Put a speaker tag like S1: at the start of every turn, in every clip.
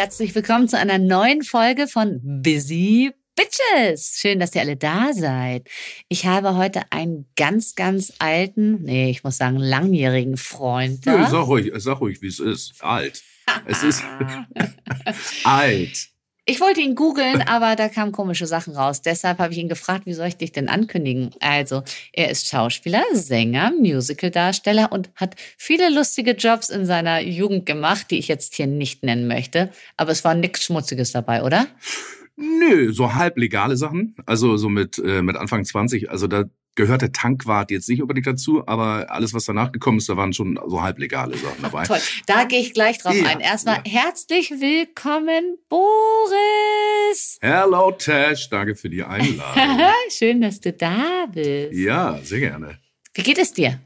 S1: herzlich willkommen zu einer neuen Folge von Busy Bitches. Schön, dass ihr alle da seid. Ich habe heute einen ganz, ganz alten, nee, ich muss sagen, langjährigen Freund da.
S2: Ja, sag ruhig, sag ruhig, wie es ist. Alt. Es ist alt.
S1: Ich wollte ihn googeln, aber da kamen komische Sachen raus. Deshalb habe ich ihn gefragt, wie soll ich dich denn ankündigen? Also, er ist Schauspieler, Sänger, Musicaldarsteller und hat viele lustige Jobs in seiner Jugend gemacht, die ich jetzt hier nicht nennen möchte. Aber es war nichts Schmutziges dabei, oder?
S2: Nö, so halblegale Sachen. Also so mit, äh, mit Anfang 20. Also da gehört der Tankwart jetzt nicht unbedingt dazu, aber alles, was danach gekommen ist, da waren schon so halblegale Sachen dabei.
S1: Toll, da gehe ich gleich drauf
S2: Ja,
S1: ein. Erstmal
S2: ja.
S1: herzlich willkommen, Boris.
S2: Hello Tash, danke für die Einladung.
S1: Schön, dass du da bist.
S2: ja, sehr gerne.
S1: Wie geht es dir?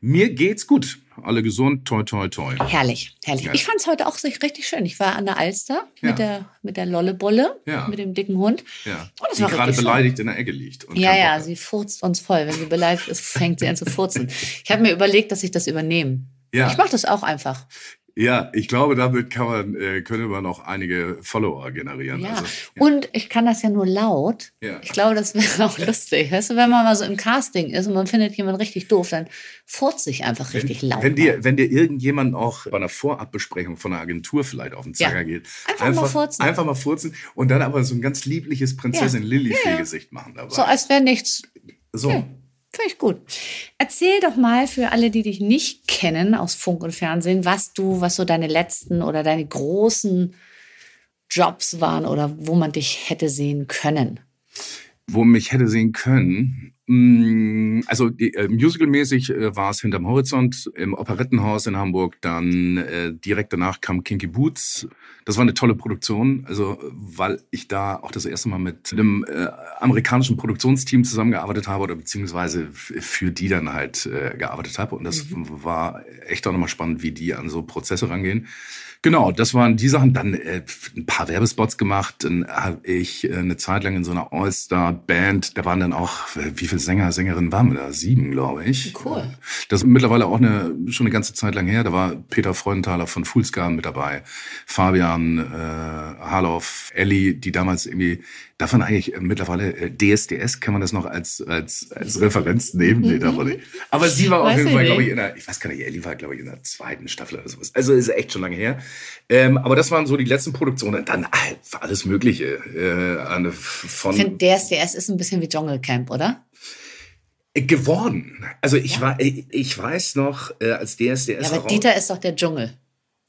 S2: Mir geht's gut. Alle gesund, toi toi toi.
S1: Herrlich, herrlich.
S2: Ja.
S1: Ich fand es heute auch richtig schön. Ich war an der Alster
S2: Ja.
S1: mit der mit der Lollebolle,
S2: Ja.
S1: mit dem dicken Hund.
S2: Ja.
S1: Oh, das
S2: Die
S1: war
S2: gerade
S1: richtig schön.
S2: beleidigt in der Ecke liegt. und
S1: Ja, ja, sie furzt uns voll. Wenn sie beleidigt ist, fängt sie an zu furzen. Ich habe mir überlegt, dass ich das übernehme.
S2: Ja.
S1: Ich mache das auch einfach.
S2: Ja, ich glaube, damit kann man, äh, könnte man auch einige Follower generieren.
S1: Ja.
S2: Also,
S1: Und ich kann das ja nur laut.
S2: Ja.
S1: Ich glaube, das wäre auch lustig. Weißt du, wenn man mal so im Casting ist und man findet jemanden richtig doof, dann furzt sich einfach richtig
S2: wenn,
S1: laut.
S2: Wenn dir, wenn dir irgendjemand auch bei einer Vorabbesprechung von einer Agentur vielleicht auf den Zeiger
S1: Ja.
S2: geht,
S1: Einfach mal furzen.
S2: Einfach mal furzen und dann aber so ein ganz liebliches Prinzessin Lilifee-Gesicht machen dabei.
S1: so als wäre nichts.
S2: So.
S1: Finde ich gut. Erzähl doch mal für alle, die dich nicht kennen aus Funk und Fernsehen, was du, was so deine letzten oder deine großen Jobs waren oder wo man dich hätte sehen können.
S2: Wo man mich hätte sehen können. Mm, Also die, äh, musicalmäßig äh, war es hinterm Horizont im Operettenhaus in Hamburg. Dann äh, direkt danach kam Kinky Boots. Das war eine tolle Produktion, also weil ich da auch das erste Mal mit einem äh, amerikanischen Produktionsteam zusammengearbeitet habe oder beziehungsweise für die dann halt äh, gearbeitet habe. Und das war echt auch nochmal spannend, wie die an so Prozesse rangehen. Genau, das waren die Sachen. Dann äh, ein paar Werbespots gemacht. Dann habe ich äh, eine Zeit lang in so einer All-Star-Band. Da waren dann auch, äh, wie viele Sänger, Sängerinnen waren wir da? Sieben, glaube ich.
S1: Cool.
S2: Das ist mittlerweile auch eine, schon eine ganze Zeit lang her. Da war Peter Freudenthaler von Fullscar mit dabei. Fabian äh, Harloff, Ellie, die damals irgendwie, darf man eigentlich äh, mittlerweile äh, DSDS, kann man das noch als, als, als Referenz nehmen? Nee, darf man nicht. Aber sie war auf
S1: Weiß
S2: jeden
S1: ich
S2: Fall, glaube ich, in der, ich weiß gar nicht, Ellie war, glaube ich, in der zweiten Staffel oder sowas. Also ist echt schon lange her. Ähm, aber das waren so die letzten Produktionen. Dann halt alles Mögliche. Äh, eine, von
S1: Ich finde, DSDS ist ein bisschen wie Dschungelcamp, oder?
S2: geworden. Also ich war, ich, ich weiß noch, äh, als DSDS
S1: Ja, aber Dieter ist doch der Dschungel,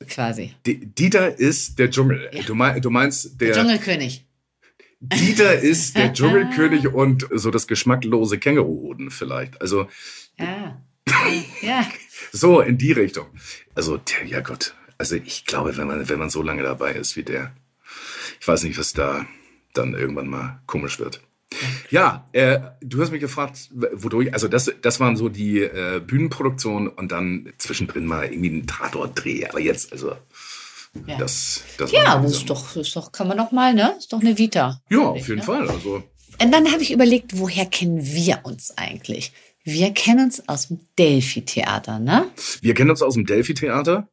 S1: quasi.
S2: D- Dieter ist der Dschungel.
S1: Ja.
S2: Du, mein, du meinst,
S1: Der
S2: der,
S1: Dschungelkönig.
S2: Dieter ist der Dschungelkönig und so das geschmacklose Känguruhoden vielleicht. Also
S1: Ja. ja.
S2: so in die Richtung. Also, der, ja Gott. Also ich glaube, wenn man, wenn man so lange dabei ist wie der, ich weiß nicht, was da dann irgendwann mal komisch wird. Ja, äh, du hast mich gefragt, wodurch, also das, das waren so die äh, Bühnenproduktionen und dann zwischendrin mal irgendwie ein Tatort-Dreh. Aber jetzt, also,
S1: Ja.
S2: das, das
S1: Ja,
S2: die
S1: ist doch, ist doch, kann man doch mal, ne? Ist doch eine Vita.
S2: Ja, auf jeden
S1: ne?
S2: Fall. Also,
S1: Und dann habe ich überlegt, woher kennen wir uns eigentlich? Wir kennen uns aus dem Delphi-Theater, ne?
S2: wir kennen uns aus dem Delphi-Theater.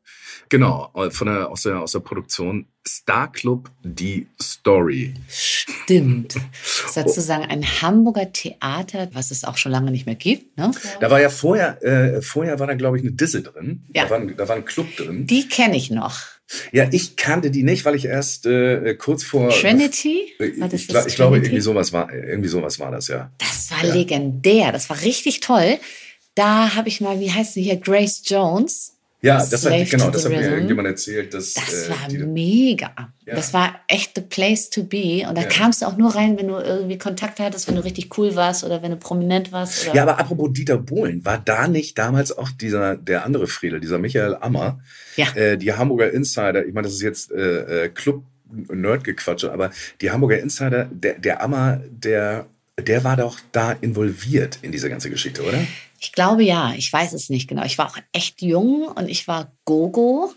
S2: Genau, von der, aus, der, aus der Produktion Star Club Die Story.
S1: Stimmt. Das ist sozusagen ein Hamburger Theater, was es auch schon lange nicht mehr gibt, ne?
S2: Da war ja vorher, äh, vorher war da, glaube ich, eine Disse drin.
S1: Ja.
S2: Da, war, ein- da war ein Club drin.
S1: Die kenne ich noch.
S2: Ja, ich kannte die nicht, weil ich erst äh, kurz vor.
S1: Trinity?
S2: Äh,
S1: War das
S2: ich, ich glaube, irgendwie sowas war, irgendwie sowas war das, ja.
S1: Das war
S2: Ja.
S1: legendär. Das war richtig toll. Da habe ich mal, wie heißt sie hier, Grace Jones.
S2: Ja, das
S1: Slave
S2: hat, genau, das hat mir irgendjemand erzählt, dass.
S1: Das
S2: äh,
S1: war
S2: die,
S1: mega.
S2: Ja.
S1: Das war echt the place to be. Und da
S2: Ja.
S1: kamst du auch nur rein, wenn du irgendwie Kontakte hattest, wenn du richtig cool warst oder wenn du prominent warst.
S2: Ja, aber apropos Dieter Bohlen, war da nicht damals auch dieser, der andere Friedel, dieser Michael Ammer,
S1: Ja.
S2: äh, die Hamburger Insider, ich meine, das ist jetzt äh, äh, Club Nerdgequatsche, aber die Hamburger Insider, der, der Ammer, der, der war doch da involviert in diese ganze Geschichte, oder?
S1: Ich glaube ja, ich weiß es nicht genau. Ich war auch echt jung und ich war Gogo.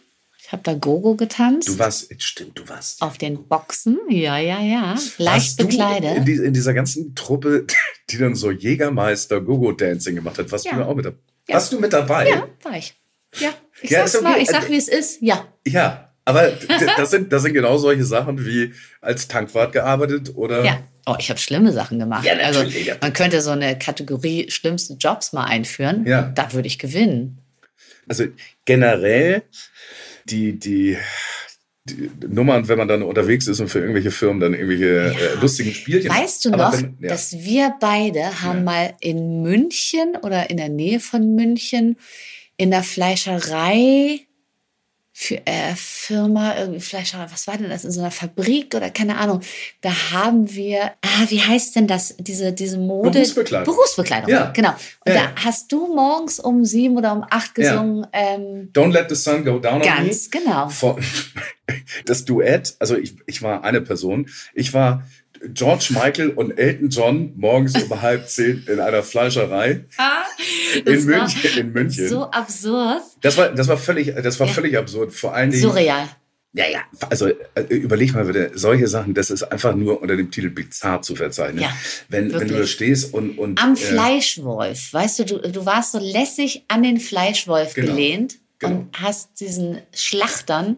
S1: Ich habe da Gogo getanzt.
S2: Du warst, stimmt, du warst.
S1: auf den Boxen. Ja, ja, ja. Leicht
S2: In,
S1: bekleidet.
S2: die, in dieser ganzen Truppe, die dann so Jägermeister Gogo-Dancing gemacht hat, warst
S1: Ja.
S2: du da auch mit dabei?
S1: Ja.
S2: Warst du mit dabei?
S1: Ja, war ich. Ja, ich,
S2: Ja,
S1: sag's
S2: okay.
S1: mal, ich sag,
S2: Also-
S1: wie es ist. Ja.
S2: Ja. Aber das sind, das sind genau solche Sachen wie als Tankwart gearbeitet oder.
S1: Ja. Oh, ich habe schlimme Sachen gemacht.
S2: Ja,
S1: also
S2: ja.
S1: man könnte so eine Kategorie schlimmste Jobs mal einführen.
S2: Ja.
S1: Da würde ich gewinnen.
S2: Also generell die, die, die Nummern, wenn man dann unterwegs ist und für irgendwelche Firmen dann irgendwelche äh, lustigen Spielchen.
S1: Weißt du noch,
S2: wenn- ja.
S1: dass wir beide haben
S2: Ja.
S1: mal in München oder in der Nähe von München in der Fleischerei für äh, Firma, irgendwie Fleischerei, was war denn das, in so einer Fabrik oder keine Ahnung, da haben wir, ah, wie heißt denn das, diese, diese Mode?
S2: Berufsbekleidung.
S1: Berufsbekleidung,
S2: Ja.
S1: genau. Und
S2: Ja,
S1: da
S2: ja.
S1: hast du morgens um sieben oder um acht
S2: Ja.
S1: gesungen, ähm,
S2: Don't let the sun go down on me.
S1: ganz genau.
S2: Das Duett, also ich, ich war eine Person, ich war George Michael und Elton John morgens um halb zehn in einer Fleischerei
S1: Ah,
S2: in München. In München.
S1: So absurd,
S2: Das war, das war völlig, das war
S1: Ja.
S2: völlig absurd. Vor allen Dingen.
S1: surreal.
S2: Ja, ja. Also äh, überleg mal bitte, solche Sachen, das ist einfach nur unter dem Titel bizarr zu verzeichnen.
S1: Ja,
S2: wenn, wenn du da stehst und. und
S1: Am
S2: äh,
S1: Fleischwolf, weißt du, du, du warst so lässig an den Fleischwolf
S2: Genau,
S1: gelehnt
S2: genau.
S1: und hast diesen Schlachtern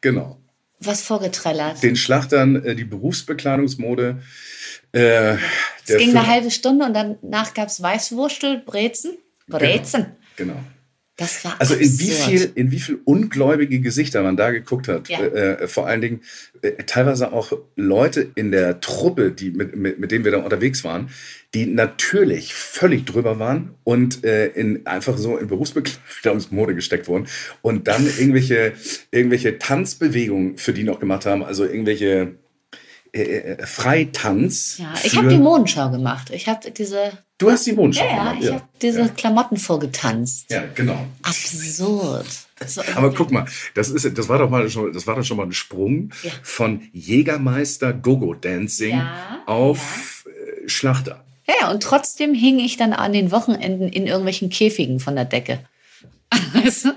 S2: Genau.
S1: Was vorgetrellert.
S2: Den Schlachtern äh, die Berufsbekleidungsmode. Äh,
S1: Es ging eine halbe Stunde und danach gab es Weißwurstel, Brezen. Brezen.
S2: Genau.
S1: Das war
S2: Also in wie viel, in wie viel ungläubige Gesichter man da geguckt hat.
S1: Ja.
S2: Äh, äh, vor allen Dingen äh, teilweise auch Leute in der Truppe, die mit, mit, mit denen wir da unterwegs waren, die natürlich völlig drüber waren und äh, in einfach so in Berufsbekleidungsmode gesteckt wurden und dann irgendwelche irgendwelche Tanzbewegungen für die noch gemacht haben, also irgendwelche äh, äh, Freitanz.
S1: Ja, ich habe die Modenschau gemacht. Ich habe diese,
S2: Du hast die Mondschau
S1: ja, ja,
S2: gemacht,
S1: ich habe diese Klamotten vorgetanzt.
S2: ja, genau.
S1: Absurd.
S2: Aber guck mal, das ist, das war doch mal schon, das war doch schon mal ein Sprung
S1: Ja.
S2: von Jägermeister Gogo Dancing
S1: Ja,
S2: auf äh, Schlachter.
S1: Ja, ja, und trotzdem hing ich dann an den Wochenenden in irgendwelchen Käfigen von der Decke.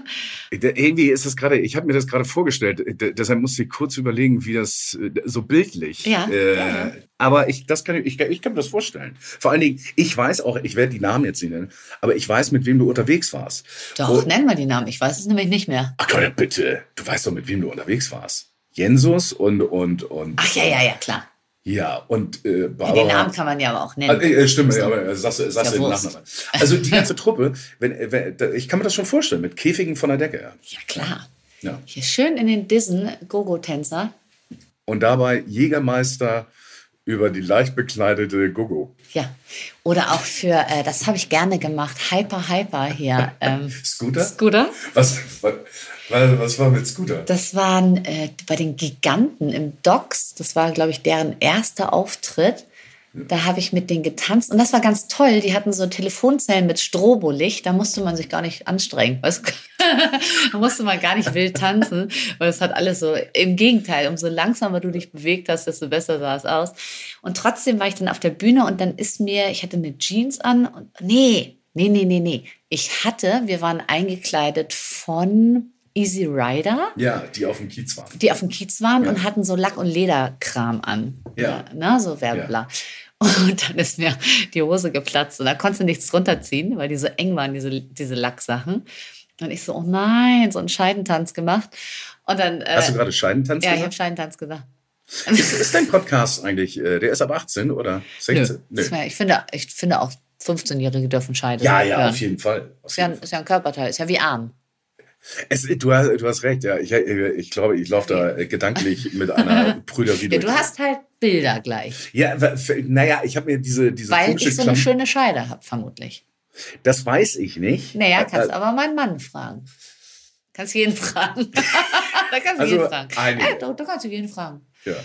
S2: Da- Irgendwie ist das gerade, ich habe mir das gerade vorgestellt, äh, deshalb musste ich kurz überlegen, wie das äh, so bildlich.
S1: Ja,
S2: äh,
S1: ja, ja.
S2: Aber ich, das kann, ich, ich kann mir das vorstellen. Vor allen Dingen, ich weiß auch, ich werde die Namen jetzt nicht nennen, aber ich weiß, mit wem du unterwegs warst.
S1: Doch,
S2: Oh,
S1: nenn mal die Namen. Ich weiß es nämlich nicht mehr.
S2: ach Gott, bitte, du weißt doch, mit wem du unterwegs warst. Jensus und und und
S1: Ach ja, ja, ja, klar.
S2: Ja und äh,
S1: Ja,
S2: Barbara.
S1: den Namen kann man ja aber auch nennen.
S2: Also, äh, stimmt, ja, aber äh, sagst, sagst
S1: Ja,
S2: den. Nachnamen. Also die ganze Truppe, wenn, äh, wenn, ich kann mir das schon vorstellen, mit Käfigen von der Decke.
S1: ja, klar.
S2: Ja.
S1: Hier schön in den Dissen, Gogo-Tänzer.
S2: Und dabei Jägermeister über die leicht bekleidete Gogo.
S1: Ja. Oder auch für, äh, das habe ich gerne gemacht, Hyper Hyper hier. Ähm,
S2: Scooter?
S1: Scooter.
S2: Was, was, was, war mit Scooter?
S1: Das waren äh, bei den Giganten im Docks. Das war, glaube ich, deren erster Auftritt. Da habe ich mit denen getanzt und das war ganz toll. Die hatten so Telefonzellen mit Strobolicht. Da musste man sich gar nicht anstrengen. Weißt? da musste man gar nicht wild tanzen, weil es hat alles so im Gegenteil. Umso langsamer du dich bewegt hast, desto besser sah es aus. Und trotzdem war ich dann auf der Bühne und dann ist mir, ich hatte eine Jeans an und nee, nee, nee, nee, nee. Ich hatte, wir waren eingekleidet von Easy Rider
S2: Ja, die auf dem Kiez waren.
S1: die auf dem Kiez waren
S2: Ja.
S1: und hatten so Lack- und Lederkram an.
S2: Ja.
S1: Ne, so Werbebla. Und dann ist mir die Hose geplatzt und da konntest du nichts runterziehen, weil die so eng waren, diese, diese Lacksachen. Und ich so, oh nein, so einen Scheidentanz gemacht. Und dann, äh,
S2: Hast du gerade Scheidentanz
S1: ja, ich habe
S2: gesagt?
S1: Scheidentanz gesagt.
S2: Ist, ist dein Podcast eigentlich, äh, der ist ab 18 oder 16?
S1: Das wär- Ich, finde, ich finde auch 15-Jährige dürfen Scheide
S2: Ja, ja,
S1: hören.
S2: auf jeden Fall. Auf
S1: Ist ja,
S2: jeden
S1: ein, ist ja ein Körperteil, ist ja wie Arm.
S2: Es, du, hast, du hast recht, ja. Ich, ich glaube, ich laufe da äh, gedanklich mit einer Prüderie
S1: Ja, du hast halt Bilder gleich.
S2: Ja, naja, ich habe mir diese, diese
S1: Weil ich so eine
S2: Klam-
S1: schöne Scheide habe, vermutlich.
S2: Das weiß ich nicht.
S1: Naja,
S2: Äh,
S1: kannst
S2: äh,
S1: aber meinen Mann fragen. Kannst jeden fragen. da kannst du
S2: Also,
S1: jeden fragen. Ja, da, da kannst du jeden fragen.
S2: ja.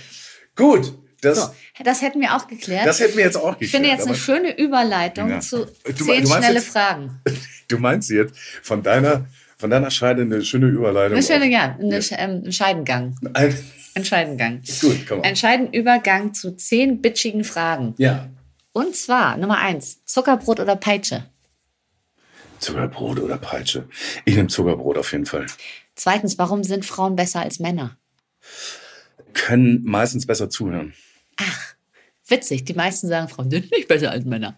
S2: Gut, das,
S1: So, das hätten wir auch geklärt.
S2: das hätten wir jetzt auch geklärt.
S1: ich finde jetzt eine schöne Überleitung
S2: Ja.
S1: zu zehn schnelle
S2: jetzt-
S1: Fragen.
S2: Du meinst jetzt von deiner, von deiner Scheide eine schöne Überleitung.
S1: Eine schöne, ja, eine,
S2: Ja.
S1: Sch- ähm, ein Scheidengang.
S2: Ein,
S1: Ein Scheidengang.
S2: gut, komm
S1: Ein
S2: on.
S1: Scheidenübergang zu zehn bitchigen Fragen.
S2: Ja.
S1: Und zwar Nummer eins: Zuckerbrot oder Peitsche?
S2: Zuckerbrot oder Peitsche? Ich nehme Zuckerbrot auf jeden Fall.
S1: Zweitens, warum sind Frauen besser als Männer?
S2: Können meistens besser zuhören.
S1: Ach, witzig. Die meisten sagen, Frauen sind nicht besser als Männer.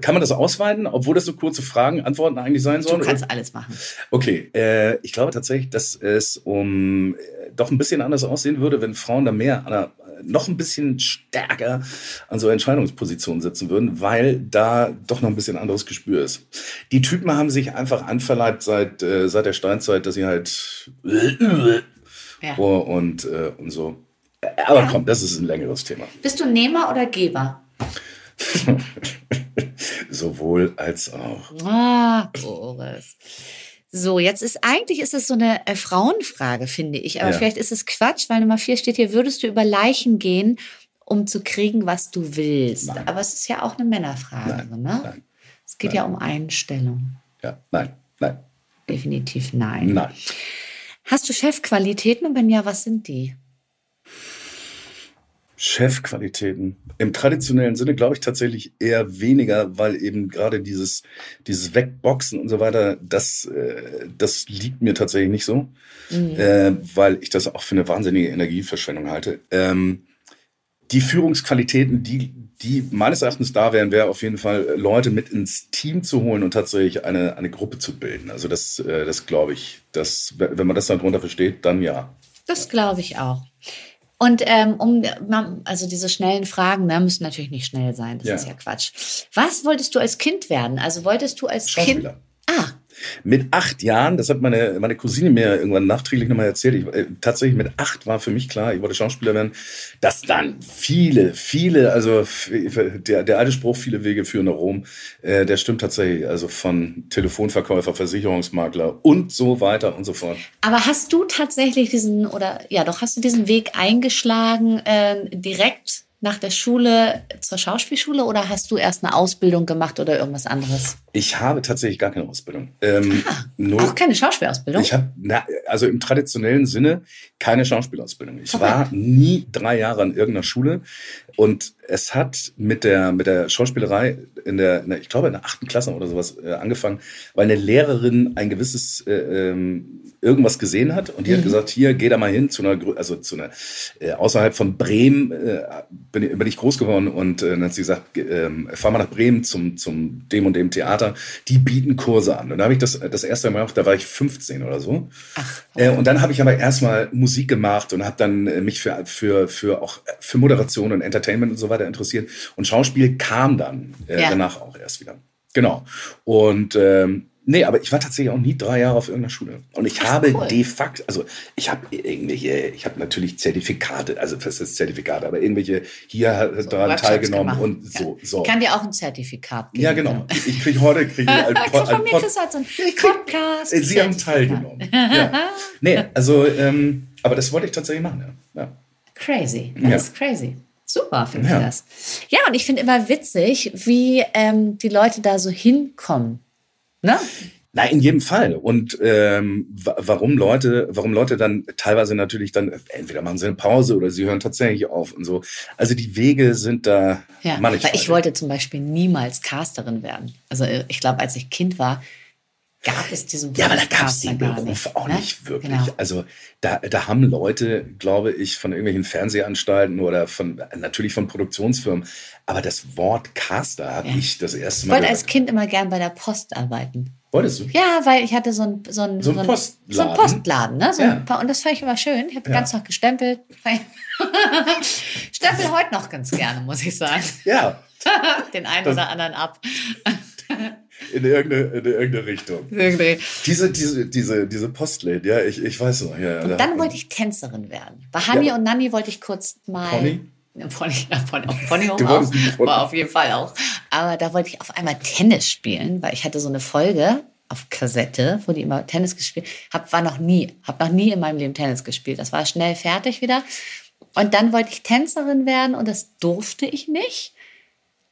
S2: Kann man das ausweiten, obwohl das so kurze Fragen, Antworten eigentlich sein sollen?
S1: Du kannst alles machen.
S2: Okay, äh, ich glaube tatsächlich, dass es um äh, doch ein bisschen anders aussehen würde, wenn Frauen da mehr an der, noch ein bisschen stärker an so Entscheidungspositionen sitzen würden, weil da doch noch ein bisschen anderes Gespür ist. Die Typen haben sich einfach anverleibt seit, äh, seit der Steinzeit, dass sie halt
S1: Ja.
S2: oh, und, äh, und so. Aber
S1: Ja.
S2: komm, das ist ein längeres Thema.
S1: Bist du Nehmer oder Geber?
S2: Sowohl als auch.
S1: Ah, Boris. So, jetzt ist eigentlich ist es so eine äh, Frauenfrage, finde ich. Aber
S2: Ja.
S1: vielleicht ist es Quatsch, weil Nummer vier steht hier, würdest du über Leichen gehen, um zu kriegen, was du willst?
S2: Nein.
S1: Aber es ist ja auch eine Männerfrage,
S2: Nein,
S1: ne?
S2: nein,
S1: es geht ja um Einstellung.
S2: Ja, nein, nein,
S1: Definitiv nein.
S2: nein.
S1: Hast du Chefqualitäten und wenn ja, was sind die?
S2: Chefqualitäten. Im traditionellen Sinne glaube ich tatsächlich eher weniger, weil eben gerade dieses, dieses Wegboxen und so weiter, das, äh, das liegt mir tatsächlich nicht so,
S1: Mhm.
S2: äh, weil ich das auch für eine wahnsinnige Energieverschwendung halte. Ähm, die Führungsqualitäten, die, die meines Erachtens da wären, wäre auf jeden Fall Leute mit ins Team zu holen und tatsächlich eine, eine Gruppe zu bilden. Also das, äh, das glaube ich, das, wenn man das darunter versteht, dann ja.
S1: Das glaube ich auch. Und ähm, um, also diese schnellen Fragen ne, müssen natürlich nicht schnell sein. Das
S2: Ja.
S1: ist ja Quatsch. Was wolltest du als Kind werden? Also wolltest du als Kind.
S2: Schauspieler.
S1: Ah,
S2: Mit acht Jahren, das hat meine, meine Cousine mir irgendwann nachträglich nochmal erzählt, ich, äh, tatsächlich mit acht war für mich klar, ich wollte Schauspieler werden, dass dann viele, viele, also der, der alte Spruch, viele Wege führen nach Rom, äh, der stimmt tatsächlich, also von Telefonverkäufer, Versicherungsmakler und so weiter und so fort.
S1: aber hast du tatsächlich diesen, oder ja, doch hast du diesen Weg eingeschlagen, äh, direkt nach der Schule zur Schauspielschule oder hast du erst eine Ausbildung gemacht oder irgendwas anderes?
S2: Ich habe tatsächlich gar keine Ausbildung. Ähm,
S1: Ah,
S2: null.
S1: Auch keine Schauspielausbildung?
S2: Ich habe, also im traditionellen Sinne, keine Schauspielausbildung. Ich
S1: Okay.
S2: war nie drei Jahre an irgendeiner Schule und es hat mit der, mit der Schauspielerei in der, in der, ich glaube in der achten Klasse oder sowas äh, angefangen, weil eine Lehrerin ein gewisses äh, ähm, irgendwas gesehen hat und die
S1: Mhm.
S2: hat gesagt, hier, geh da mal hin zu einer, also zu einer, äh, außerhalb von Bremen äh, bin, ich- bin ich groß geworden und äh, dann hat sie gesagt, ge- ähm, fahr mal nach Bremen zum, zum dem und dem Theater, die bieten Kurse an. Und da habe ich das das erste Mal gemacht, da war ich 15 oder so.
S1: Ach,
S2: Äh, und dann habe ich aber erstmal Musik gemacht und habe dann äh, mich für, für, für auch äh, für Moderation und Entertainment und so weiter interessiert. Und Schauspiel kam dann
S1: Ja.
S2: danach auch erst wieder. Genau. Und ähm, nee, aber ich war tatsächlich auch nie drei Jahre auf irgendeiner Schule. Und ich habe
S1: cool.
S2: de facto, also ich habe irgendwelche, ich habe natürlich Zertifikate, also was ist Zertifikate, aber irgendwelche hier
S1: So
S2: daran teilgenommen
S1: gemacht.
S2: und
S1: Ja.
S2: so. so.
S1: Ich kann dir auch ein Zertifikat geben.
S2: Ja, genau. Ich kriege heute krieg ich Pod-
S1: von
S2: ein
S1: mir
S2: Pod,
S1: halt so
S2: krieg-
S1: Podcast.
S2: Sie haben teilgenommen. ja. Nee, also, ähm, aber das wollte ich tatsächlich machen, ja. ja.
S1: Crazy. Das
S2: Ja.
S1: ist crazy. Super, finde ich das. Ja, und ich finde immer witzig, wie ähm, die Leute da so hinkommen. Ne?
S2: Na, in jedem Fall. Und ähm, wa- warum Leute, warum Leute dann teilweise natürlich dann, entweder machen sie eine Pause oder sie hören tatsächlich auf und so. Also die Wege sind da
S1: Ja, weil
S2: mannigfaltig.
S1: ich wollte zum Beispiel niemals Casterin werden. Also äh, ich glaube, als ich Kind war, gab es diesen
S2: Ja, aber da
S1: Beruf
S2: gab es den Beruf
S1: nicht,
S2: auch
S1: ne?
S2: nicht wirklich.
S1: Genau.
S2: Also da, da haben Leute, glaube ich, von irgendwelchen Fernsehanstalten oder von natürlich von Produktionsfirmen, aber das Wort Caster habe
S1: Ja.
S2: ich das erste
S1: Ich
S2: Mal
S1: wollte als. Kind immer gern bei der Post arbeiten.
S2: Wolltest du?
S1: Ja, weil ich hatte so ein so ein,
S2: So ein Postladen.
S1: so ein Postladen, ne? So
S2: Ja.
S1: ein paar, und das fand ich immer schön. Ich habe
S2: Ja.
S1: ganz noch gestempelt. Stempel heute noch ganz gerne, muss ich sagen.
S2: Ja,
S1: Den einen oder anderen ab.
S2: in irgendeine, in irgendeine Richtung.
S1: Irgendwie.
S2: Diese, diese, diese, diese Postläden, ja, ich, ich weiß noch. Ja,
S1: Und dann wollte ich Tänzerin werden. Bei Hani
S2: Ja.
S1: und Nanni wollte ich kurz mal.
S2: Pony?
S1: Pony, ja, Pony,
S2: Du
S1: auch.
S2: Pony.
S1: War auf jeden Fall auch. Aber da wollte ich auf einmal Tennis spielen, weil ich hatte so eine Folge auf Kassette, wo die immer Tennis gespielt hab, war noch nie, habe noch nie in meinem Leben Tennis gespielt. Das war schnell fertig wieder. Und dann wollte ich Tänzerin werden und das durfte ich nicht.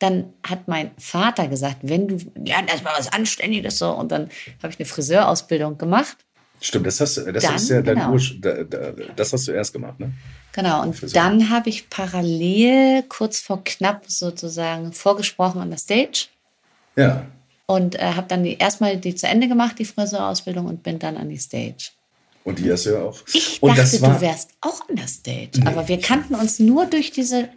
S1: Dann hat mein Vater gesagt, wenn du lern erst mal was Anständiges so. Und dann habe ich eine Friseurausbildung gemacht.
S2: Stimmt, das hast, du- das
S1: Dann,
S2: ist ja dein
S1: genau.
S2: Ursch- da, da, das hast du erst gemacht, ne?
S1: Genau, und
S2: Friseur.
S1: dann habe ich parallel kurz vor knapp sozusagen vorgesprochen an der Stage
S2: Ja.
S1: und äh, habe dann die, erstmal die zu Ende gemacht, die Friseurausbildung und bin dann an die Stage.
S2: Und die hast du ja auch.
S1: Ich
S2: und
S1: dachte,
S2: das war,
S1: du wärst auch an der Stage, aber wir kannten uns nur durch diese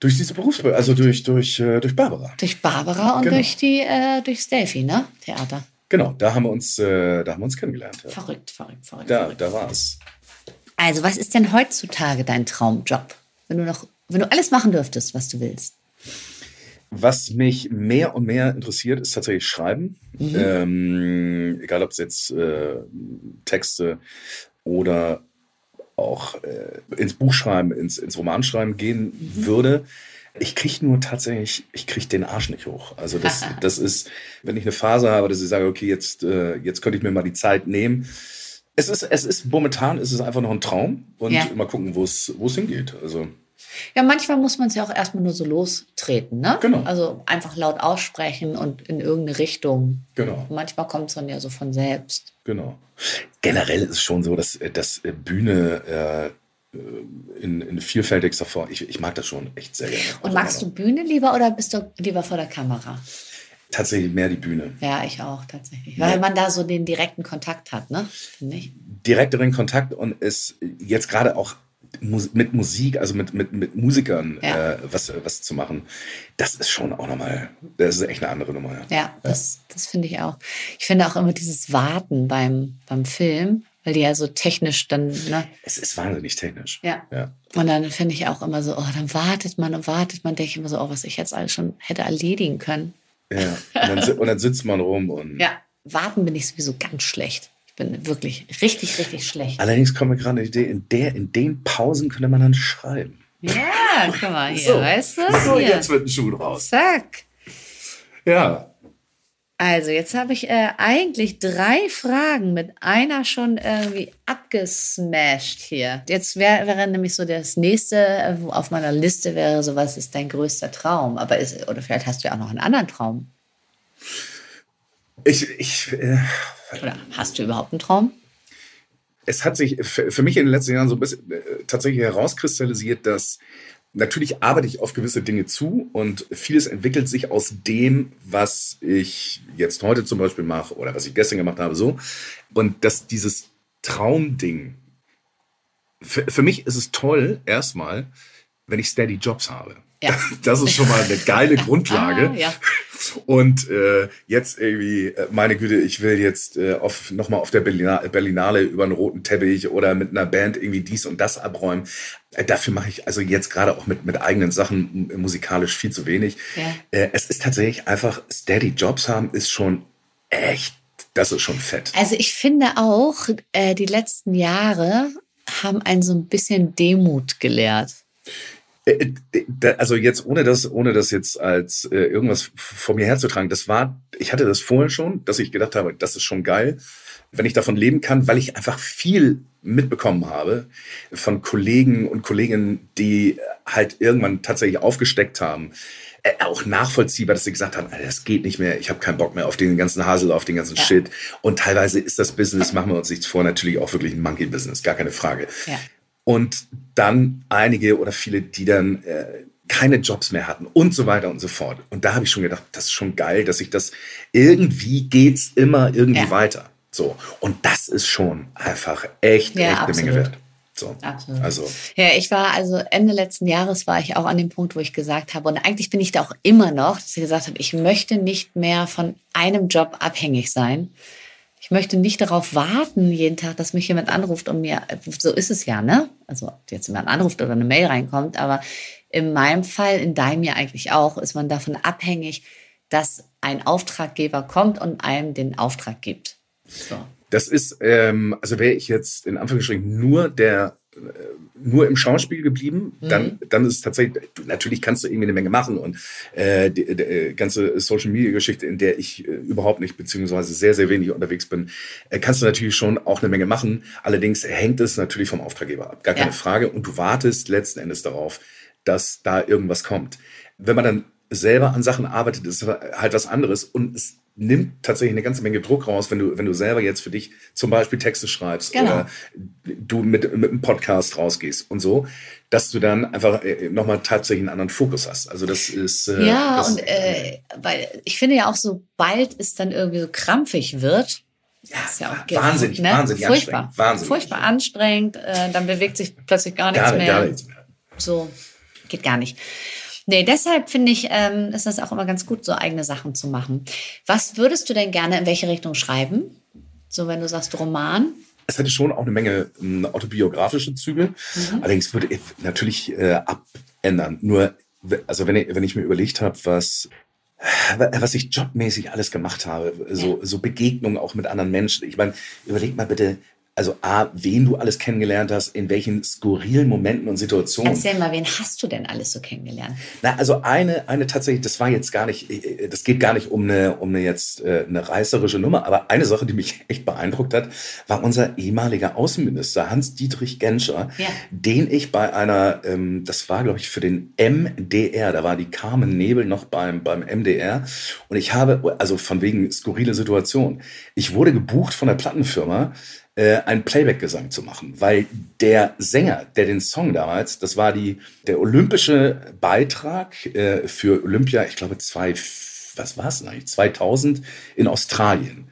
S2: Durch diese Berufsbildung, also durch, durch, äh, durch Barbara.
S1: Durch Barbara und
S2: Genau.
S1: durch die äh, durchs Delphi, ne? Theater.
S2: Genau, da haben wir uns, äh, da haben wir uns kennengelernt. Ja.
S1: Verrückt, verrückt, verrückt.
S2: Da,
S1: verrückt.
S2: da war es.
S1: Also, was ist denn heutzutage dein Traumjob? Wenn du noch, wenn du alles machen dürftest, was du willst.
S2: Was mich mehr und mehr interessiert, ist tatsächlich Schreiben. Ähm, egal, ob es jetzt äh, Texte oder auch äh, ins Buchschreiben, ins, ins Romanschreiben gehen würde. Ich kriege nur tatsächlich, ich kriege den Arsch nicht hoch. Also das, das ist, wenn ich eine Phase habe, dass ich sage, okay, jetzt, äh, jetzt könnte ich mir mal die Zeit nehmen. Es ist, es ist momentan ist es einfach noch ein Traum und
S1: Ja.
S2: mal gucken, wo es wo es hingeht. Also
S1: Ja, manchmal muss man es ja auch erstmal nur so lostreten, ne?
S2: Genau.
S1: Also einfach laut aussprechen und in irgendeine Richtung.
S2: genau.
S1: Manchmal kommt es dann ja so von selbst.
S2: Genau. Generell ist es schon so, dass, dass Bühne äh, in, in vielfältigster Form, ich, ich mag das schon echt sehr gerne.
S1: Und magst du Bühne lieber oder bist du lieber vor der Kamera?
S2: Tatsächlich mehr die Bühne.
S1: Ja, ich auch tatsächlich. Weil
S2: Ja.
S1: man da so den direkten Kontakt hat, ne? Finde ich.
S2: Direkteren Kontakt und es jetzt gerade auch mit Musik, also mit, mit, mit Musikern
S1: Ja.
S2: äh, was, was zu machen, das ist schon auch nochmal, das ist echt eine andere Nummer. Ja.
S1: Ja, das, das finde ich auch. Ich finde auch immer dieses Warten beim, beim Film, weil die ja so technisch dann, ne?
S2: Es ist wahnsinnig technisch.
S1: Ja.
S2: Ja.
S1: Und dann finde ich auch immer so, oh, dann wartet man und wartet man, denke ich immer so, oh, was ich jetzt alles schon hätte erledigen können.
S2: ja. Und, dann, und dann sitzt man rum und
S1: Ja, warten bin ich sowieso ganz schlecht. Ich bin wirklich richtig, richtig schlecht.
S2: allerdings kommt mir gerade eine Idee, in, der, in den Pausen könnte man dann schreiben.
S1: Ja, guck mal hier,
S2: So.
S1: weißt du?
S2: So,
S1: hier.
S2: jetzt wird ein Schuh draus.
S1: Zack.
S2: Ja.
S1: Also, jetzt habe ich äh, eigentlich drei Fragen mit einer schon irgendwie abgesmashed hier. Jetzt wär, wäre nämlich so das nächste äh, wo auf meiner Liste wäre so, was ist dein größter Traum? Aber ist, oder vielleicht hast du ja auch noch einen anderen Traum.
S2: Ich, ich, äh,
S1: Oder hast du überhaupt einen Traum?
S2: es hat sich für, mich in den letzten Jahren so ein bisschen äh, tatsächlich herauskristallisiert, dass natürlich arbeite ich auf gewisse Dinge zu und vieles entwickelt sich aus dem, was ich jetzt heute zum Beispiel mache oder was ich gestern gemacht habe, so. Und dass dieses Traumding, für, für mich ist es toll, erstmal, wenn ich steady Jobs habe.
S1: Ja.
S2: Das ist schon mal eine geile Grundlage.
S1: Ah, ja.
S2: Und äh, jetzt irgendwie, äh, meine Güte, ich will jetzt äh, auf, nochmal auf der Berlina, Berlinale über einen roten Teppich oder mit einer Band irgendwie dies und das abräumen. Äh, dafür mache ich also jetzt gerade auch mit, mit eigenen Sachen musikalisch viel zu wenig.
S1: Ja.
S2: Äh, es ist tatsächlich einfach, steady Jobs haben ist schon echt, das ist schon fett.
S1: Also ich finde auch, äh, die letzten Jahre haben einen so ein bisschen Demut gelehrt.
S2: Äh, äh, Also jetzt ohne das, ohne das jetzt als äh, irgendwas vor mir herzutragen, das war, ich hatte das vorher schon, dass ich gedacht habe, das ist schon geil, wenn ich davon leben kann, weil ich einfach viel mitbekommen habe von Kollegen und Kolleginnen, die halt irgendwann tatsächlich aufgesteckt haben. Äh, auch nachvollziehbar, dass sie gesagt haben, Alter, das geht nicht mehr, ich habe keinen Bock mehr auf den ganzen Hasel, auf den ganzen
S1: Ja.
S2: Shit. Und teilweise ist das Business, machen wir uns nichts vor, natürlich auch wirklich ein Monkey-Business, gar keine Frage.
S1: Ja.
S2: Und dann einige oder viele, die dann äh, keine Jobs mehr hatten und so weiter und so fort. Und da habe ich schon gedacht, das ist schon geil, dass ich das irgendwie geht's immer irgendwie
S1: Ja.
S2: weiter. So. Und das ist schon einfach echt,
S1: Ja,
S2: echt eine Menge
S1: absolut.
S2: wert. So.
S1: Absolut.
S2: Also,
S1: Ja, ich war also Ende letzten Jahres war ich auch an dem Punkt, wo ich gesagt habe, und eigentlich bin ich da auch immer noch, dass ich gesagt habe, ich möchte nicht mehr von einem Job abhängig sein. Ich möchte nicht darauf warten, jeden Tag, dass mich jemand anruft und mir, so ist es ja, ne? Also, ob jetzt jemand anruft oder eine Mail reinkommt, aber in meinem Fall, in deinem ja eigentlich auch, ist man davon abhängig, dass ein Auftraggeber kommt und einem den Auftrag gibt. So.
S2: das ist, ähm, also wäre ich jetzt in Anführungsstrichen nur der nur im Schauspiel geblieben, dann, dann ist es tatsächlich, natürlich kannst du irgendwie eine Menge machen und äh, die, die äh, ganze Social Media Geschichte, in der ich äh, überhaupt nicht, beziehungsweise sehr, sehr wenig unterwegs bin, äh, kannst du natürlich schon auch eine Menge machen. Allerdings hängt es natürlich vom Auftraggeber ab, gar keine
S1: Ja.
S2: Frage. Und du wartest letzten Endes darauf, dass da irgendwas kommt. Wenn man dann selber an Sachen arbeitet, ist halt was anderes und es nimmt tatsächlich eine ganze Menge Druck raus, wenn du, wenn du selber jetzt für dich zum Beispiel Texte schreibst
S1: Genau.
S2: oder du mit, mit einem Podcast rausgehst und so, dass du dann einfach äh, nochmal tatsächlich einen anderen Fokus hast. Also das ist... Äh,
S1: Ja,
S2: das,
S1: und äh, weil ich finde ja auch, sobald es dann irgendwie so krampfig wird,
S2: ja,
S1: ist ja auch
S2: wahnsinnig,
S1: ne?
S2: wahnsinnig
S1: furchtbar,
S2: anstrengend. Wahnsinnig.
S1: furchtbar anstrengend. Äh, dann bewegt sich plötzlich gar nichts
S2: Gar,
S1: mehr.
S2: gar nichts mehr.
S1: So geht gar nicht. Nee, deshalb finde ich, ähm, ist das auch immer ganz gut, so eigene Sachen zu machen. Was würdest du denn gerne in welche Richtung schreiben? So, wenn du sagst Roman.
S2: Es hätte schon auch eine Menge äh, autobiografische Züge. Mhm. Allerdings würde ich natürlich äh, abändern. Nur, also wenn ich, wenn ich mir überlegt habe, was was ich jobmäßig alles gemacht habe, so, so Begegnungen auch mit anderen Menschen. Ich meine, überleg mal bitte, also A, wen du alles kennengelernt hast, in welchen skurrilen Momenten und Situationen.
S1: Erzähl mal, wen hast du denn alles so kennengelernt?
S2: Na, also eine, eine tatsächlich, das war jetzt gar nicht, äh, das geht gar nicht um eine, um eine jetzt äh, eine reißerische Nummer, aber eine Sache, die mich echt beeindruckt hat, war unser ehemaliger Außenminister Hans-Dietrich Genscher, ja. den ich bei einer, ähm, das war glaube ich für den MDR, da war die Carmen Nebel noch beim, beim MDR und ich habe, also von wegen skurrile Situation, ich wurde gebucht von der Plattenfirma, äh, einen Playback-Gesang zu machen, weil der Sänger, der den Song damals, das war die, der olympische Beitrag äh, für Olympia, ich glaube zwei, was war es eigentlich, 2000 in Australien.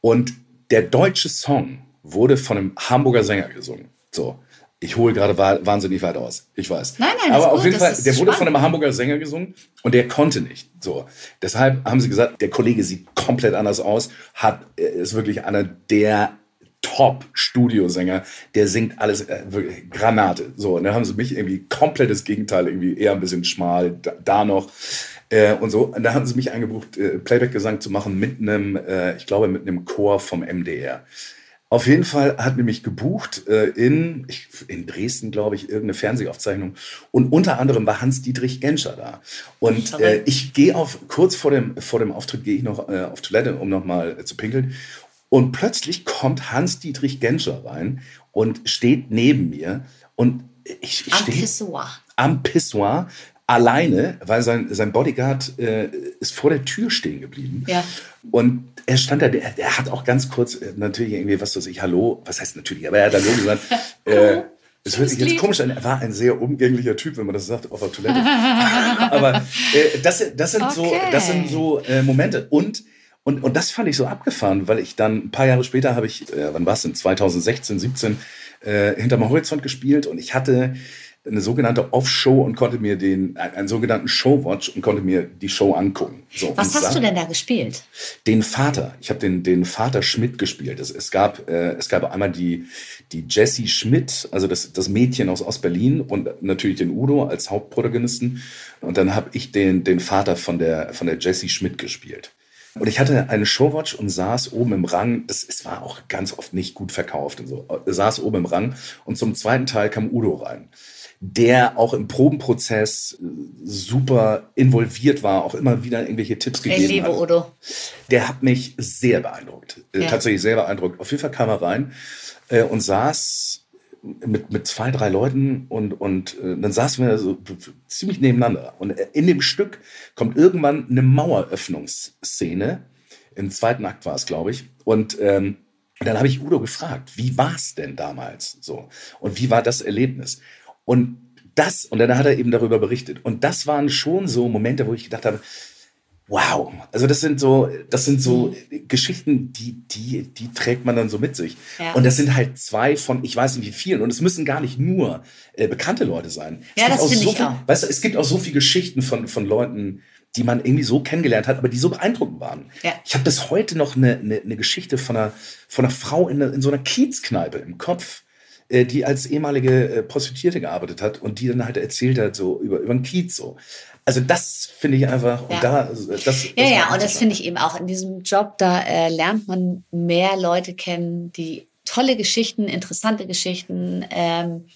S2: Und der deutsche Song wurde von einem Hamburger Sänger gesungen. So. Ich hole gerade wahnsinnig weit aus. Ich weiß.
S1: Nein, nein,
S2: Aber auf jeden Fall, der wurde von einem Hamburger Sänger gesungen und der konnte nicht. So. Deshalb haben sie gesagt, der Kollege sieht komplett anders aus, hat, ist wirklich einer der Top-Studiosänger, der singt alles äh, wirklich Granate. So, und dann haben sie mich irgendwie komplettes Gegenteil, irgendwie eher ein bisschen schmal, da, da noch. Äh, und so, und da haben sie mich eingebucht, äh, Playback-Gesang zu machen mit einem, äh, ich glaube, mit einem Chor vom MDR. Auf jeden Fall hat mir mich gebucht äh, in, in Dresden, glaube ich, irgendeine Fernsehaufzeichnung. Und unter anderem war Hans-Dietrich Genscher da. Und äh, ich gehe auf, kurz vor dem, vor dem Auftritt gehe ich noch auf Toilette, um nochmal äh, zu pinkeln. Und plötzlich kommt Hans-Dietrich Genscher rein und steht neben mir. Und ich, ich
S1: am Pissoir.
S2: Am Pissoir alleine, weil sein, sein Bodyguard äh, ist vor der Tür stehen geblieben.
S1: Ja.
S2: Und er stand da, der, der hat auch ganz kurz äh, natürlich irgendwie, was weiß ich, Hallo, was heißt natürlich, aber er hat Hallo gesagt. äh, es hört sich jetzt komisch an. Er war ein sehr umgänglicher Typ, wenn man das sagt, auf der Toilette. aber äh, das, das sind okay. so, das sind so äh, Momente. Und und, und das fand ich so abgefahren, weil ich dann ein paar Jahre später habe ich, äh, wann war es denn, 2016, 17, äh, hinterm Horizont gespielt und ich hatte eine sogenannte Off-Show und konnte mir den, einen sogenannten Showwatch und konnte mir die Show angucken. So,
S1: Was hast sah, du denn da gespielt?
S2: Den Vater. Ich habe den, den Vater Schmidt gespielt. Es, es, gab, äh, es gab einmal die, die Jessie Schmidt, also das, das Mädchen aus Ostberlin und natürlich den Udo als Hauptprotagonisten. Und dann habe ich den, den Vater von der, von der Jessie Schmidt gespielt. Und ich hatte eine Showwatch und saß oben im Rang. Das, es war auch ganz oft nicht gut verkauft und so. Ich saß oben im Rang und zum zweiten Teil kam Udo rein, der auch im Probenprozess äh, super involviert war, auch immer wieder irgendwelche Tipps gegeben
S1: ich liebe
S2: hat.
S1: Udo.
S2: Der hat mich sehr beeindruckt, äh, ja. tatsächlich sehr beeindruckt. Auf jeden Fall kam er rein äh, und saß mit, mit zwei, drei Leuten und, und äh, dann saßen wir so ziemlich nebeneinander. Und in dem Stück kommt irgendwann eine Maueröffnungsszene. Im zweiten Akt war es, glaube ich. Und ähm, dann habe ich Udo gefragt, wie war es denn damals so? Und wie war das Erlebnis? Und das, und dann hat er eben darüber berichtet. Und das waren schon so Momente, wo ich gedacht habe, wow. Also das sind so, das sind so mhm. Geschichten, die, die, die trägt man dann so mit sich. Ja. Und das sind halt zwei von, ich weiß nicht wie vielen. Und es müssen gar nicht nur äh, bekannte Leute sein.
S1: Ja, das finde
S2: so
S1: ich auch.
S2: Weißt du, es gibt auch so viele Geschichten von, von Leuten, die man irgendwie so kennengelernt hat, aber die so beeindruckend waren.
S1: Ja.
S2: Ich habe bis heute noch eine, eine, eine Geschichte von einer, von einer Frau in, in so einer Kiezkneipe im Kopf äh, die als ehemalige äh, Prostituierte gearbeitet hat und die dann halt erzählt hat, so über, über den Kiez so. Also das finde ich einfach,
S1: ja.
S2: und da, das, das
S1: Ja, ja, und das finde ich eben auch in diesem Job, da äh, lernt man mehr Leute kennen, die tolle Geschichten, interessante Geschichten, ähm,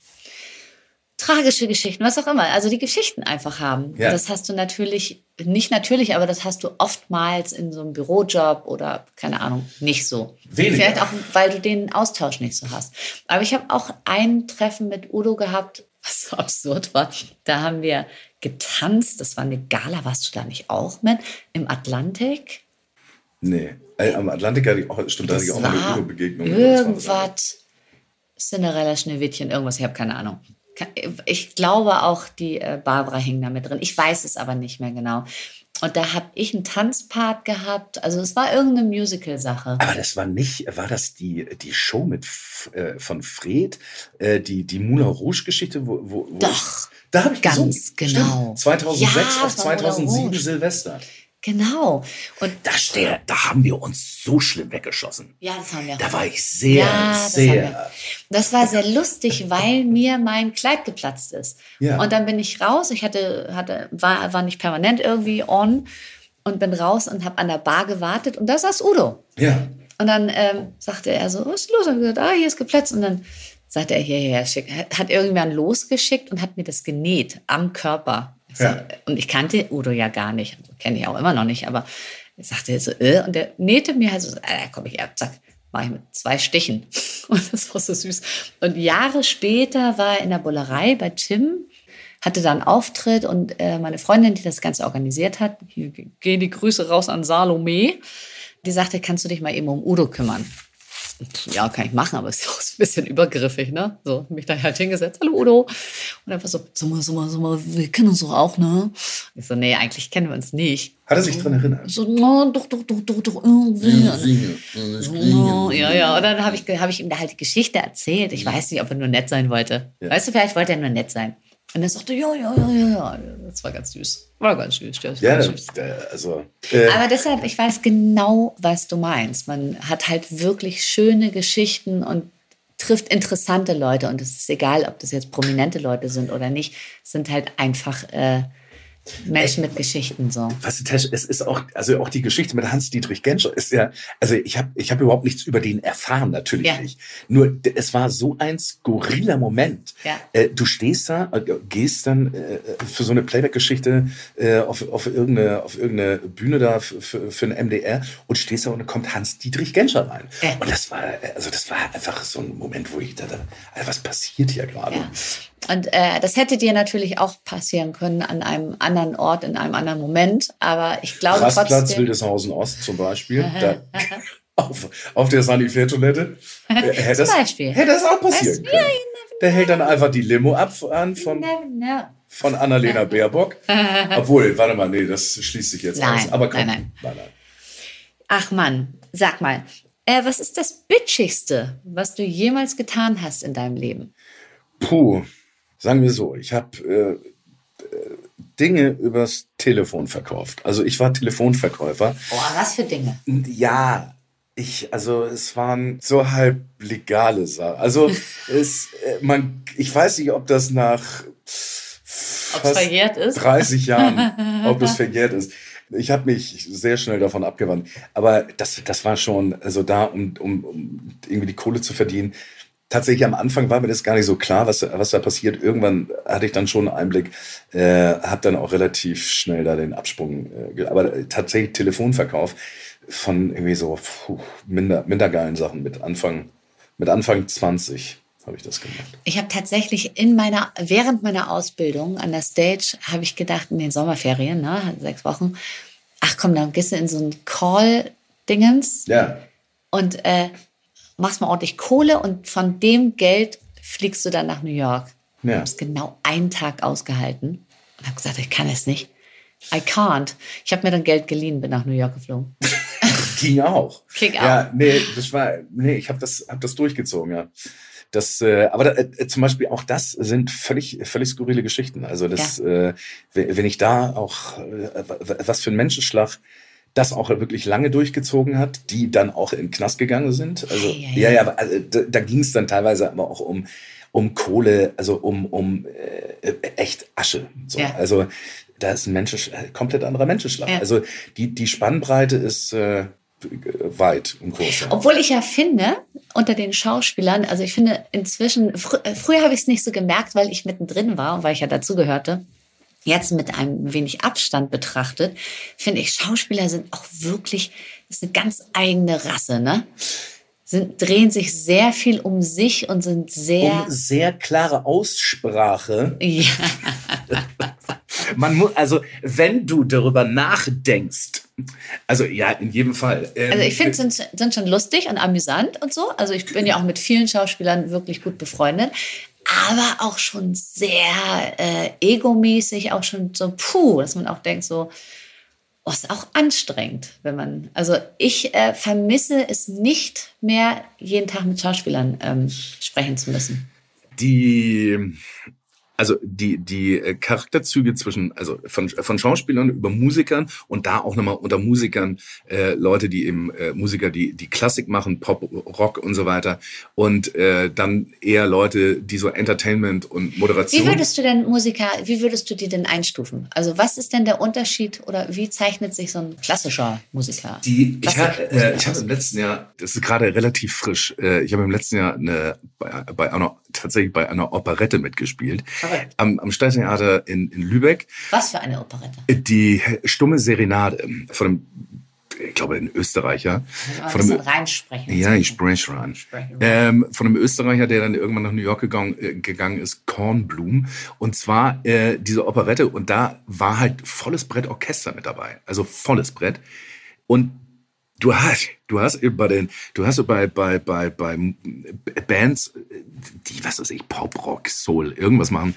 S1: tragische Geschichten, was auch immer. Also die Geschichten einfach haben. Ja. Das hast du natürlich, nicht natürlich, aber das hast du oftmals in so einem Bürojob oder keine Ahnung, nicht so.
S2: Weniger.
S1: Vielleicht auch, weil du den Austausch nicht so hast. Aber ich habe auch ein Treffen mit Udo gehabt, was so absurd war. Da haben wir getanzt. Das war eine Gala. Warst du da nicht auch mit? Im Atlantik?
S2: Nee. Äh, am Atlantik hatte ich auch, stimmt, da hatte ich auch eine Begegnung.
S1: Irgendwas. Cinderella, Schneewittchen, irgendwas, ich habe keine Ahnung. Ich glaube auch, die äh, Barbara hing da mit drin. Ich weiß es aber nicht mehr genau. Und da habe ich einen Tanzpart gehabt. Also es war irgendeine Musical-Sache.
S2: Aber das war nicht, war das die, die Show mit äh, von Fred, äh, die, die Moulin Rouge-Geschichte, wo, wo, wo
S1: Doch.
S2: Da habe ich
S1: Ganz
S2: gesungen.
S1: genau.
S2: Stimmt. 2006
S1: Ja,
S2: auf
S1: es war Moulin
S2: 2007
S1: Rouge.
S2: Silvester.
S1: Genau. Und
S2: Da, ste- da haben wir uns so schlimm weggeschossen.
S1: ja, das haben wir.
S2: Da war ich sehr,
S1: Ja, das
S2: sehr.
S1: Das war sehr lustig, weil mir mein Kleid geplatzt ist.
S2: Ja.
S1: Und dann bin ich raus. Ich hatte, hatte, war, war nicht permanent irgendwie on und bin raus und habe an der Bar gewartet. Und da saß Udo.
S2: Ja.
S1: Und dann ähm, sagte er so, was ist los? Und ich gesagt, ah, hier ist geplatzt. Und dann sagte er, hier, hier, schick. Hat- Hat irgendwann losgeschickt und hat mir das genäht am Körper.
S2: Ja.
S1: Und ich kannte Udo ja gar nicht. Kenne ich auch immer noch nicht. Aber ich sagte so, äh, und der nähte mir halt so, äh, komm ich ab, zack, mache ich mit zwei Stichen. Und das war so süß. Und Jahre später war er in der Bullerei bei Tim, hatte da einen Auftritt und äh, meine Freundin, die das Ganze organisiert hat, hier gehen die Grüße raus an Salome, die sagte, kannst du dich mal eben um Udo kümmern? Ja, kann ich machen, aber es ist auch ein bisschen übergriffig, ne? So, mich da halt hingesetzt, hallo Udo. Und einfach so, so mal, so mal, so mal, wir kennen uns doch auch, ne? Ich so, nee, eigentlich kennen wir uns nicht.
S2: Hat er sich dran erinnert?
S1: So, no, doch, doch, doch, doch, doch, irgendwie. Ja, ja. Und dann habe ich, hab ich ihm da halt die Geschichte erzählt. Ich weiß nicht, ob er nur nett sein wollte.
S2: Ja.
S1: Weißt du, vielleicht wollte er nur nett sein. Und er sagte, ja, ja, ja, ja, ja. Das war ganz süß. War ganz süß. Das
S2: Ja,
S1: ganz süß.
S2: äh, also. Äh,
S1: Aber deshalb, ich weiß genau, was du meinst. Man hat halt wirklich schöne Geschichten und trifft interessante Leute. Und es ist egal, ob das jetzt prominente Leute sind oder nicht. Es sind halt einfach äh, Menschen mit Geschichten so.
S2: Weißt du, es ist auch, also auch die Geschichte mit Hans-Dietrich Genscher ist ja, also ich habe ich hab überhaupt nichts über den erfahren, natürlich
S1: Ja.
S2: nicht. Nur es war so ein skurriler Moment.
S1: Ja.
S2: Äh, du stehst da, äh, gehst dann äh, für so eine Playback-Geschichte äh, auf, auf, irgendeine, auf irgendeine Bühne da für, für, für ein MDR und stehst da und dann kommt Hans-Dietrich Genscher rein. Und das war, äh, also das war einfach so ein Moment, wo ich dachte, was passiert hier gerade?
S1: Ja. Und äh, das hätte dir natürlich auch passieren können an einem anderen Ort, in einem anderen Moment. Aber ich glaube
S2: Rastplatz
S1: trotzdem.
S2: Wildeshausen Ost zum Beispiel. Da, auf, auf der Sanitärtoilette. Äh, Hätte das,
S1: Beispiel.
S2: hätte das auch passieren können. Der hält dann einfach die Limo ab an
S1: You
S2: von, Annalena Baerbock. Obwohl, warte mal, nee, das schließt sich jetzt
S1: Nein,
S2: aus. Aber komm,
S1: nein,
S2: nein, nein.
S1: Ach Mann, sag mal, äh, was ist das Bitchigste, was du jemals getan hast in deinem Leben?
S2: Puh, sagen wir so, ich habe äh, äh, Dinge übers Telefon verkauft. Also ich war Telefonverkäufer.
S1: Boah, was für Dinge?
S2: Ja, ich, also es waren so halb legale Sachen. Also es, äh, man, ich weiß nicht, ob das nach
S1: es
S2: fast
S1: verjährt ist?
S2: 30 Jahren, ob das verjährt ist. Ich habe mich sehr schnell davon abgewandt. Aber das, das war schon, also da, um, um, um irgendwie die Kohle zu verdienen. Tatsächlich am Anfang war mir das gar nicht so klar, was, was da passiert. Irgendwann hatte ich dann schon einen Einblick, äh, habe dann auch relativ schnell da den Absprung. Äh, aber äh, tatsächlich Telefonverkauf von irgendwie so puh, minder, minder geilen Sachen mit Anfang, mit Anfang 20 habe ich das gemacht.
S1: Ich habe tatsächlich in meiner, während meiner Ausbildung an der Stage, habe ich gedacht, in den Sommerferien, ne, sechs Wochen, ach komm, dann gehst du in so ein Call-Dingens
S2: Ja.
S1: und äh, machst mal ordentlich Kohle und von dem Geld fliegst du dann nach New York. Ich
S2: Ja.
S1: habe es genau einen Tag ausgehalten und habe gesagt, ich kann es nicht. I can't. Ich habe mir dann Geld geliehen, bin nach New York geflogen.
S2: Ging auch.
S1: Ging
S2: Ja, nee, das war, nee, ich habe das, hab das durchgezogen, ja. Das, äh, aber da, äh, zum Beispiel auch das sind völlig, völlig skurrile Geschichten. Also das, äh, wenn wenn ich da auch, äh, was für ein Menschenschlag das auch wirklich lange durchgezogen hat, die dann auch in den Knast gegangen sind. Also
S1: ei,
S2: ja, ja, aber, also, da, da ging es dann teilweise aber auch um um Kohle, also um um äh, echt Asche. So.
S1: Ja.
S2: Also da ist ein Mensch, komplett anderer Menschenschlag.
S1: Ja.
S2: Also die die Spannbreite ist äh, weit und groß.
S1: Obwohl ich ja finde, unter den Schauspielern, also ich finde inzwischen, fr äh, früher habe ich es nicht so gemerkt, weil ich mittendrin war und weil ich ja dazugehörte. Jetzt mit einem wenig Abstand betrachtet, finde ich, Schauspieler sind auch wirklich, ist eine ganz eigene Rasse, ne? Sind, drehen sich sehr viel um sich und sind sehr.
S2: um sehr klare Aussprache.
S1: ja,
S2: Man muss, also wenn du darüber nachdenkst, also ja, in jedem Fall. Ähm,
S1: also ich finde, sind, sind schon lustig und amüsant und so. Also ich bin ja auch mit vielen Schauspielern wirklich gut befreundet. Aber auch schon sehr äh, egomäßig, auch schon so puh, dass man auch denkt so, Oh, ist auch anstrengend, wenn man. Also ich äh, vermisse es nicht mehr, jeden Tag mit Schauspielern ähm, sprechen zu müssen.
S2: Die also die, die äh, Charakterzüge zwischen, also von, von Schauspielern über Musikern und da auch nochmal unter Musikern äh, Leute, die eben äh, Musiker, die, die Klassik machen, Pop, Rock und so weiter. Und äh, dann eher Leute, die so Entertainment und Moderation.
S1: Wie würdest du denn Musiker, wie würdest du die denn einstufen? Also was ist denn der Unterschied oder wie zeichnet sich so ein klassischer Musiker?
S2: Die, ich habe äh, ich hab im letzten Jahr, das ist gerade relativ frisch, äh, ich habe im letzten Jahr eine, bei, bei einer, tatsächlich bei einer Operette mitgespielt. Am, am Stadttheater in, in Lübeck.
S1: Was für eine Operette?
S2: Die stumme Serenade von einem ich glaube, ein Österreicher.
S1: von einem, reinsprechen.
S2: Ja, ich spreche rein. Ähm, von einem Österreicher, der dann irgendwann nach New York gegangen, äh, gegangen ist, Kornblum. Und zwar äh, diese Operette. Und da war halt volles Brett Orchester mit dabei. Also volles Brett. Und du hast, du hast bei den, du hast bei, bei, bei, bei Bands, die, was weiß ich, Pop, Rock, Soul, irgendwas machen,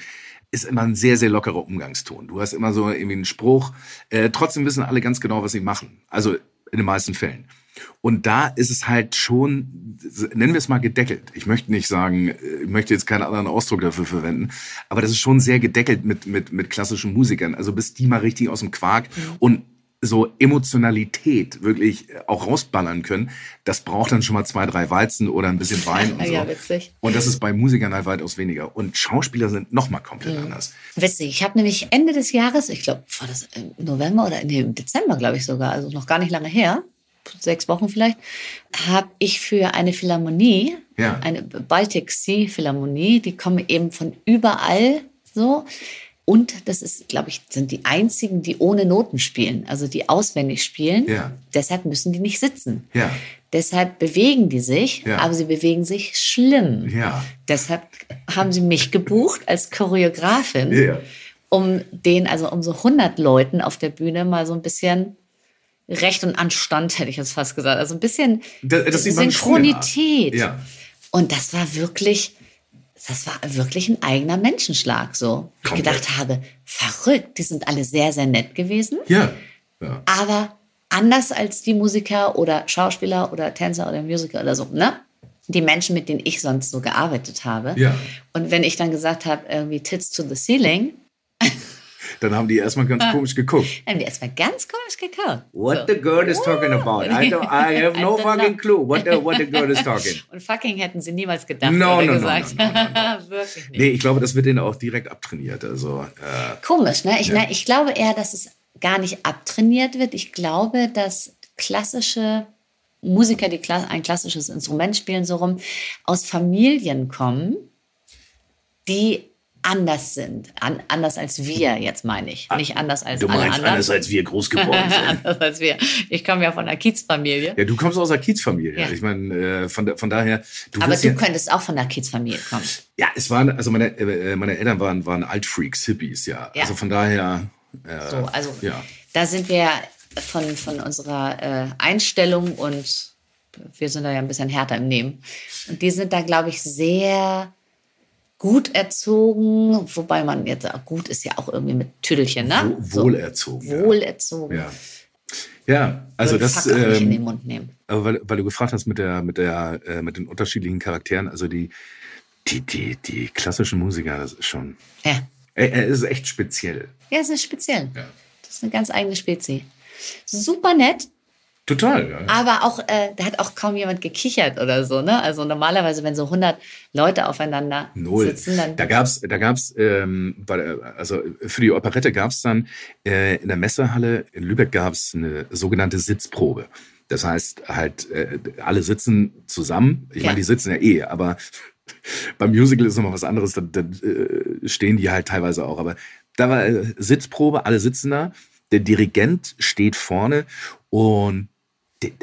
S2: ist immer ein sehr, sehr lockerer Umgangston. Du hast immer so irgendwie einen Spruch. Äh, trotzdem wissen alle ganz genau, was sie machen. Also in den meisten Fällen. Und da ist es halt schon, nennen wir es mal gedeckelt. Ich möchte nicht sagen, ich möchte jetzt keinen anderen Ausdruck dafür verwenden, aber das ist schon sehr gedeckelt mit, mit, mit klassischen Musikern. Also bis die mal richtig aus dem Quark mhm. und so Emotionalität wirklich auch rausballern können, das braucht dann schon mal zwei, drei Walzen oder ein bisschen Wein und so. ja, witzig. Und das ist bei Musikern halt weitaus weniger. Und Schauspieler sind noch mal komplett mhm. anders.
S1: Witzig. Ich habe nämlich Ende des Jahres, ich glaube, war das im November oder im Dezember, glaube ich sogar, also noch gar nicht lange her, sechs Wochen vielleicht, habe ich für eine Philharmonie, ja. eine Baltic Sea Philharmonie, die kommen eben von überall so und das ist, glaube ich, sind die einzigen, die ohne Noten spielen, also die auswendig spielen. Ja. Deshalb müssen die nicht sitzen. Ja. Deshalb bewegen die sich, ja. aber sie bewegen sich schlimm. Ja. Deshalb haben sie mich gebucht als Choreografin, ja. um den, also um so 100 Leuten auf der Bühne mal so ein bisschen Recht und Anstand, hätte ich jetzt fast gesagt. Also ein bisschen das, das Synchronität. Ja. Und das war wirklich, das war wirklich ein eigener Menschenschlag so. Ich gedacht habe, verrückt, die sind alle sehr, sehr nett gewesen. Ja. ja. Aber anders als die Musiker oder Schauspieler oder Tänzer oder Musiker oder so, ne? Die Menschen, mit denen ich sonst so gearbeitet habe. Ja. Und wenn ich dann gesagt habe, irgendwie Tits to the Ceiling,
S2: dann haben die erstmal ganz ah. komisch geguckt.
S1: Dann haben die erstmal ganz komisch geguckt.
S2: What so. the girl is talking about? I, don't, I have no fucking know. clue what the, what the girl is talking.
S1: Und fucking hätten sie niemals gedacht no, oder no, gesagt. No, no, no,
S2: no, Wirklich nicht. Nee, ich glaube, das wird denen auch direkt abtrainiert. Also, äh,
S1: Komisch, ne? Ich, ja. ne? ich glaube eher, dass es gar nicht abtrainiert wird. Ich glaube, dass klassische Musiker, die ein klassisches Instrument spielen, so rum, aus Familien kommen, die anders sind. An, anders als wir, jetzt meine ich. Nicht anders als
S2: du
S1: alle
S2: meinst
S1: anderen.
S2: anders als wir groß geworden sind.
S1: anders als wir. Ich komme ja von einer Kiezfamilie.
S2: Ja, du kommst aus einer Kiezfamilie. Ja. Ich meine, äh, von, von daher.
S1: Du Aber du ja, könntest auch von einer Kiezfamilie kommen.
S2: Ja, es waren, also meine, äh, meine Eltern waren, waren Altfreaks, Hippies, ja. ja. Also von daher.
S1: Äh, so, also ja. da sind wir von, von unserer äh, Einstellung und wir sind da ja ein bisschen härter im Nehmen. Und die sind da, glaube ich, sehr gut erzogen, wobei man jetzt gut ist ja auch irgendwie mit Tüdelchen, ne?
S2: Wohlerzogen.
S1: So, wohlerzogen.
S2: Ja. Ja, also das. Ähm, in den Mund nehmen. Aber weil, weil du gefragt hast mit der, mit der, äh, mit den unterschiedlichen Charakteren, also die, die, die, die klassischen Musiker, das ist schon. Ja. Er, er ist echt speziell.
S1: Ja, es ist speziell. Ja. Das ist eine ganz eigene Spezie. Super nett,
S2: Total, ja.
S1: Aber auch, äh, da hat auch kaum jemand gekichert oder so, ne? Also normalerweise, wenn so 100 Leute aufeinander Null. sitzen, dann...
S2: Da gab's, da gab's, ähm, bei, also für die Operette gab's dann äh, in der Messehalle in Lübeck gab's eine sogenannte Sitzprobe. Das heißt halt, äh, alle sitzen zusammen. Ich ja. meine, die sitzen ja eh, aber beim Musical ist nochmal was anderes. Da, da äh, stehen die halt teilweise auch. Aber da war äh, Sitzprobe, alle sitzen da. Der Dirigent steht vorne und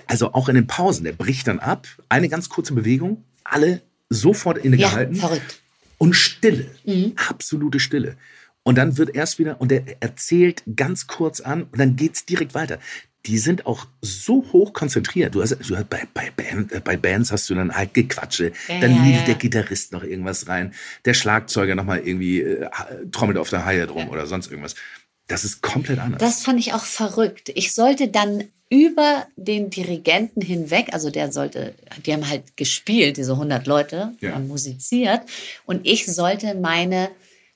S2: also auch in den Pausen, der bricht dann ab, eine ganz kurze Bewegung, alle sofort innegehalten. Ja, verrückt. Und Stille, mhm. absolute Stille. Und dann wird erst wieder, und er erzählt ganz kurz an und dann geht's direkt weiter. Die sind auch so hoch konzentriert. Du hast, du hast bei, bei, Band, äh, bei Bands hast du dann halt Gequatsche. Ja, dann ja, ja. der Gitarrist noch irgendwas rein. Der Schlagzeuger nochmal irgendwie äh, trommelt auf der Haie drum oder sonst irgendwas. Das ist komplett anders.
S1: Das fand ich auch verrückt. Ich sollte dann über den Dirigenten hinweg, also der sollte, die haben halt gespielt, diese 100 Leute,
S2: Ja.
S1: haben musiziert und ich sollte meine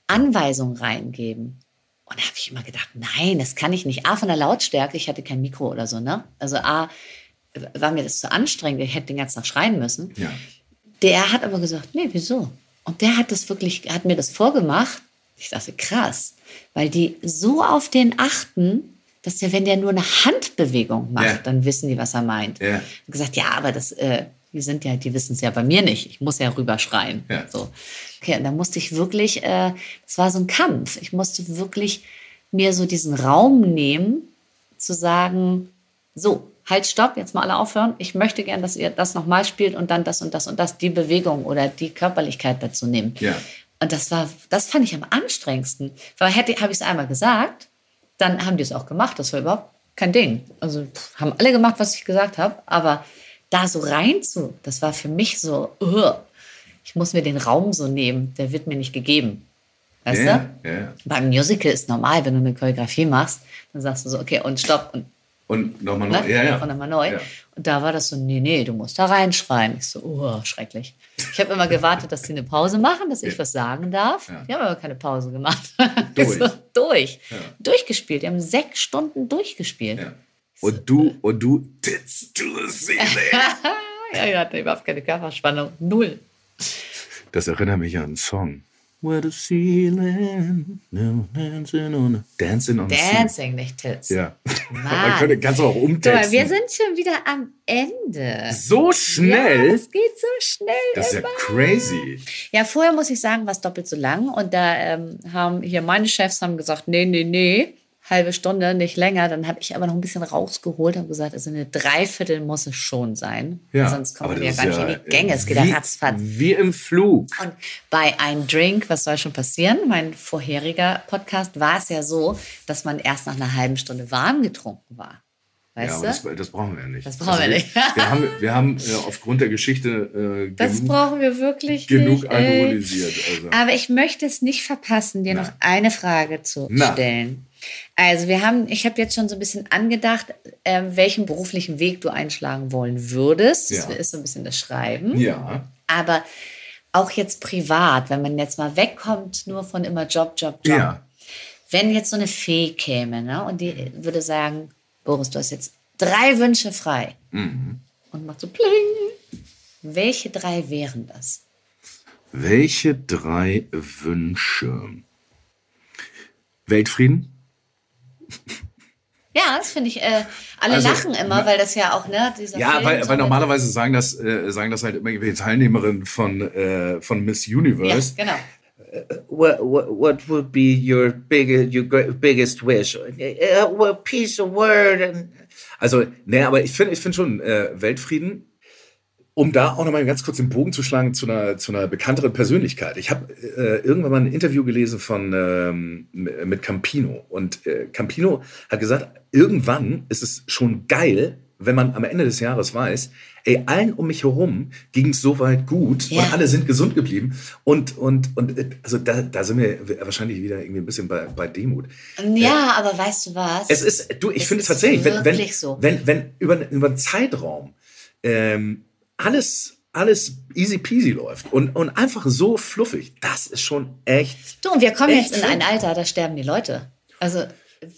S1: Anweisung reingeben. Und da habe ich immer gedacht, nein, das kann ich nicht. A, von der Lautstärke, ich hatte kein Mikro oder so, ne? Also A, war mir das zu anstrengend, ich hätte den ganzen Tag schreien müssen.
S2: ja.
S1: Der hat aber gesagt, nee, wieso? Und der hat das wirklich, hat mir das vorgemacht. Ich dachte, krass, weil die so auf den achten, dass der, wenn der nur eine Handbewegung macht,
S2: Ja.
S1: dann wissen die, was er meint.
S2: Ja.
S1: Und gesagt, ja, aber das, äh, die sind ja, die wissen es ja bei mir nicht. Ich muss ja rüberschreien.
S2: Ja.
S1: So. Okay, und da musste ich wirklich, äh, es war so ein Kampf. Ich musste wirklich mir so diesen Raum nehmen, zu sagen, so, halt, stopp, jetzt mal alle aufhören. Ich möchte gern, dass ihr das nochmal spielt und dann das und das und das, die Bewegung oder die Körperlichkeit dazu nehmt.
S2: Ja.
S1: Und das war, das fand ich am anstrengendsten. Weil hätte, habe ich es einmal gesagt, dann haben die es auch gemacht. Das war überhaupt kein Ding. Also pff, haben alle gemacht, was ich gesagt habe, aber da so rein zu, das war für mich so, uh, ich muss mir den Raum so nehmen, der wird mir nicht gegeben. Weißt
S2: ja,
S1: du?
S2: ja.
S1: Beim Musical ist normal, wenn du eine Choreografie machst, dann sagst du so, okay, und stopp und
S2: Und nochmal
S1: ne?
S2: neu. Ja, ja.
S1: und nochmal neu.
S2: Ja.
S1: Und da war das so, nee, nee, du musst da reinschreien. Ich so, oh, schrecklich. Ich habe immer gewartet, dass die eine Pause machen, dass ich
S2: Ja.
S1: was sagen darf.
S2: Ja.
S1: Die haben aber keine Pause gemacht.
S2: Durch.
S1: so, durch.
S2: Ja.
S1: Durchgespielt. Die haben sechs Stunden durchgespielt.
S2: ja. Und du, und du, tits to the ceiling.
S1: ja, ich hatte überhaupt keine Körperspannung. Null.
S2: Das erinnert mich an einen Song. Where the ceiling, no dancing on the, dancing on the ceiling.
S1: Dancing, nicht Tits.
S2: Ja. Man
S1: Mann.
S2: könnte, kannst du auch
S1: Guck mal,
S2: umtexten.
S1: wir sind schon wieder am Ende.
S2: so
S1: Ja,
S2: schnell.
S1: es geht so schnell.
S2: das ist ja
S1: immer.
S2: crazy.
S1: Ja, vorher muss ich sagen, war es doppelt so lang. Und da ähm, haben hier meine Chefs haben gesagt, nee, nee, nee, halbe Stunde, nicht länger. Dann habe ich aber noch ein bisschen rausgeholt und gesagt, also eine Dreiviertel muss es schon sein.
S2: Ja,
S1: Sonst kommen wir ja gar nicht
S2: ja,
S1: in die Gänge. Es geht ja
S2: wie-
S1: ratzfatz.
S2: Wie im Flug.
S1: Und bei Ein Drink, was soll schon passieren? Mein vorheriger Podcast war es ja so, dass man erst nach einer halben Stunde warm getrunken war.
S2: Ja,
S1: Weißt
S2: aber das, das brauchen wir ja nicht. Also
S1: Das brauchen wir nicht.
S2: Wir haben, wir haben äh, aufgrund der Geschichte äh,
S1: Das
S2: genug,
S1: brauchen wir wirklich
S2: genug
S1: nicht.
S2: alkoholisiert. Also.
S1: Aber ich möchte es nicht verpassen, dir
S2: Na.
S1: noch eine Frage zu
S2: Na.
S1: stellen. Also wir haben, ich habe jetzt schon so ein bisschen angedacht, ähm, welchen beruflichen Weg du einschlagen wollen würdest. Das
S2: Ja.
S1: ist so ein bisschen das Schreiben.
S2: Ja,
S1: Aber auch jetzt privat, wenn man jetzt mal wegkommt, nur von immer Job, Job, Job.
S2: ja.
S1: Wenn jetzt so eine Fee käme ne, und die würde sagen, Boris, du hast jetzt drei Wünsche frei.
S2: Mhm.
S1: Und macht so pling. Welche drei wären das?
S2: Welche drei Wünsche? Weltfrieden?
S1: Ja, das finde ich, äh, alle
S2: Also,
S1: lachen immer, weil das ja auch, ne, dieser
S2: Ja,
S1: Film
S2: weil,
S1: so
S2: weil
S1: mit-
S2: normalerweise sagen das, äh, sagen das halt immer die Teilnehmerinnen von, äh, von Miss Universe.
S1: Ja, genau.
S3: what, what what would be your biggest your biggest wish? Uh, well, peace of word and
S2: Also, nee, aber ich finde ich finde schon äh, Weltfrieden. Um da auch nochmal ganz kurz den Bogen zu schlagen zu einer, zu einer bekannteren Persönlichkeit. Ich habe äh, irgendwann mal ein Interview gelesen von ähm, mit Campino. Und äh, Campino hat gesagt, irgendwann ist es schon geil, wenn man am Ende des Jahres weiß, ey, allen um mich herum ging es soweit gut
S1: Ja.
S2: und alle sind gesund geblieben. Und, und, und äh, also da, da sind wir wahrscheinlich wieder irgendwie ein bisschen bei, bei Demut.
S1: Ja, aber weißt du was?
S2: Es ist, du, ich finde es tatsächlich, wenn, wenn,
S1: so.
S2: wenn, wenn über, über einen Zeitraum ähm, alles, alles easy peasy läuft und, und einfach so fluffig, das ist schon echt.
S1: du, und wir kommen jetzt in ein. Alter, da sterben die Leute. Also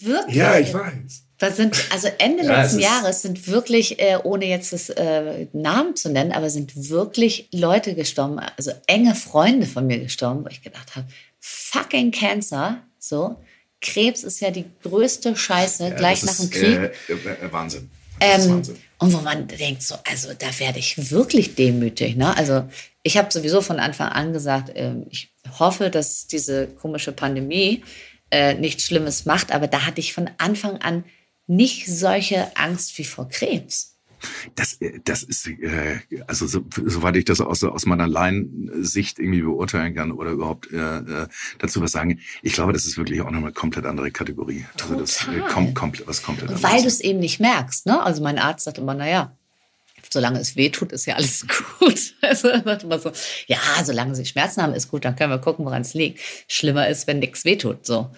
S1: wirklich.
S2: weiß.
S1: Das sind, also Ende
S2: Ja,
S1: letzten
S2: es ist-
S1: Jahres sind wirklich, äh, ohne jetzt das äh, Namen zu nennen, aber sind wirklich Leute gestorben, also enge Freunde von mir gestorben, wo ich gedacht habe, fucking Cancer, so. Krebs ist ja die größte Scheiße, gleich nach dem Krieg.
S2: Äh, äh, Wahnsinn. Das ist
S1: Ähm,
S2: Wahnsinn.
S1: Und wo man denkt, so, also da werde ich wirklich demütig. Ne? Also ich habe sowieso von Anfang an gesagt, ähm, ich hoffe, dass diese komische Pandemie äh, nichts Schlimmes macht, aber da hatte ich von Anfang an nicht solche Angst wie vor Krebs.
S2: Das, äh, das ist, äh, also so, soweit ich das aus, aus meiner Laiensicht irgendwie beurteilen kann oder überhaupt äh, äh, dazu was sagen, ich glaube, das ist wirklich auch nochmal eine komplett andere Kategorie. Also das äh, kommt komplett was komplett
S1: Und weil du
S2: anderes.
S1: es eben nicht merkst. Ne? Also mein Arzt sagt immer, naja, solange es weh tut, ist ja alles gut. Also er sagt immer so, ja, solange sie Schmerzen haben, ist gut, dann können wir gucken, woran es liegt. Schlimmer ist, wenn nichts weh tut. So.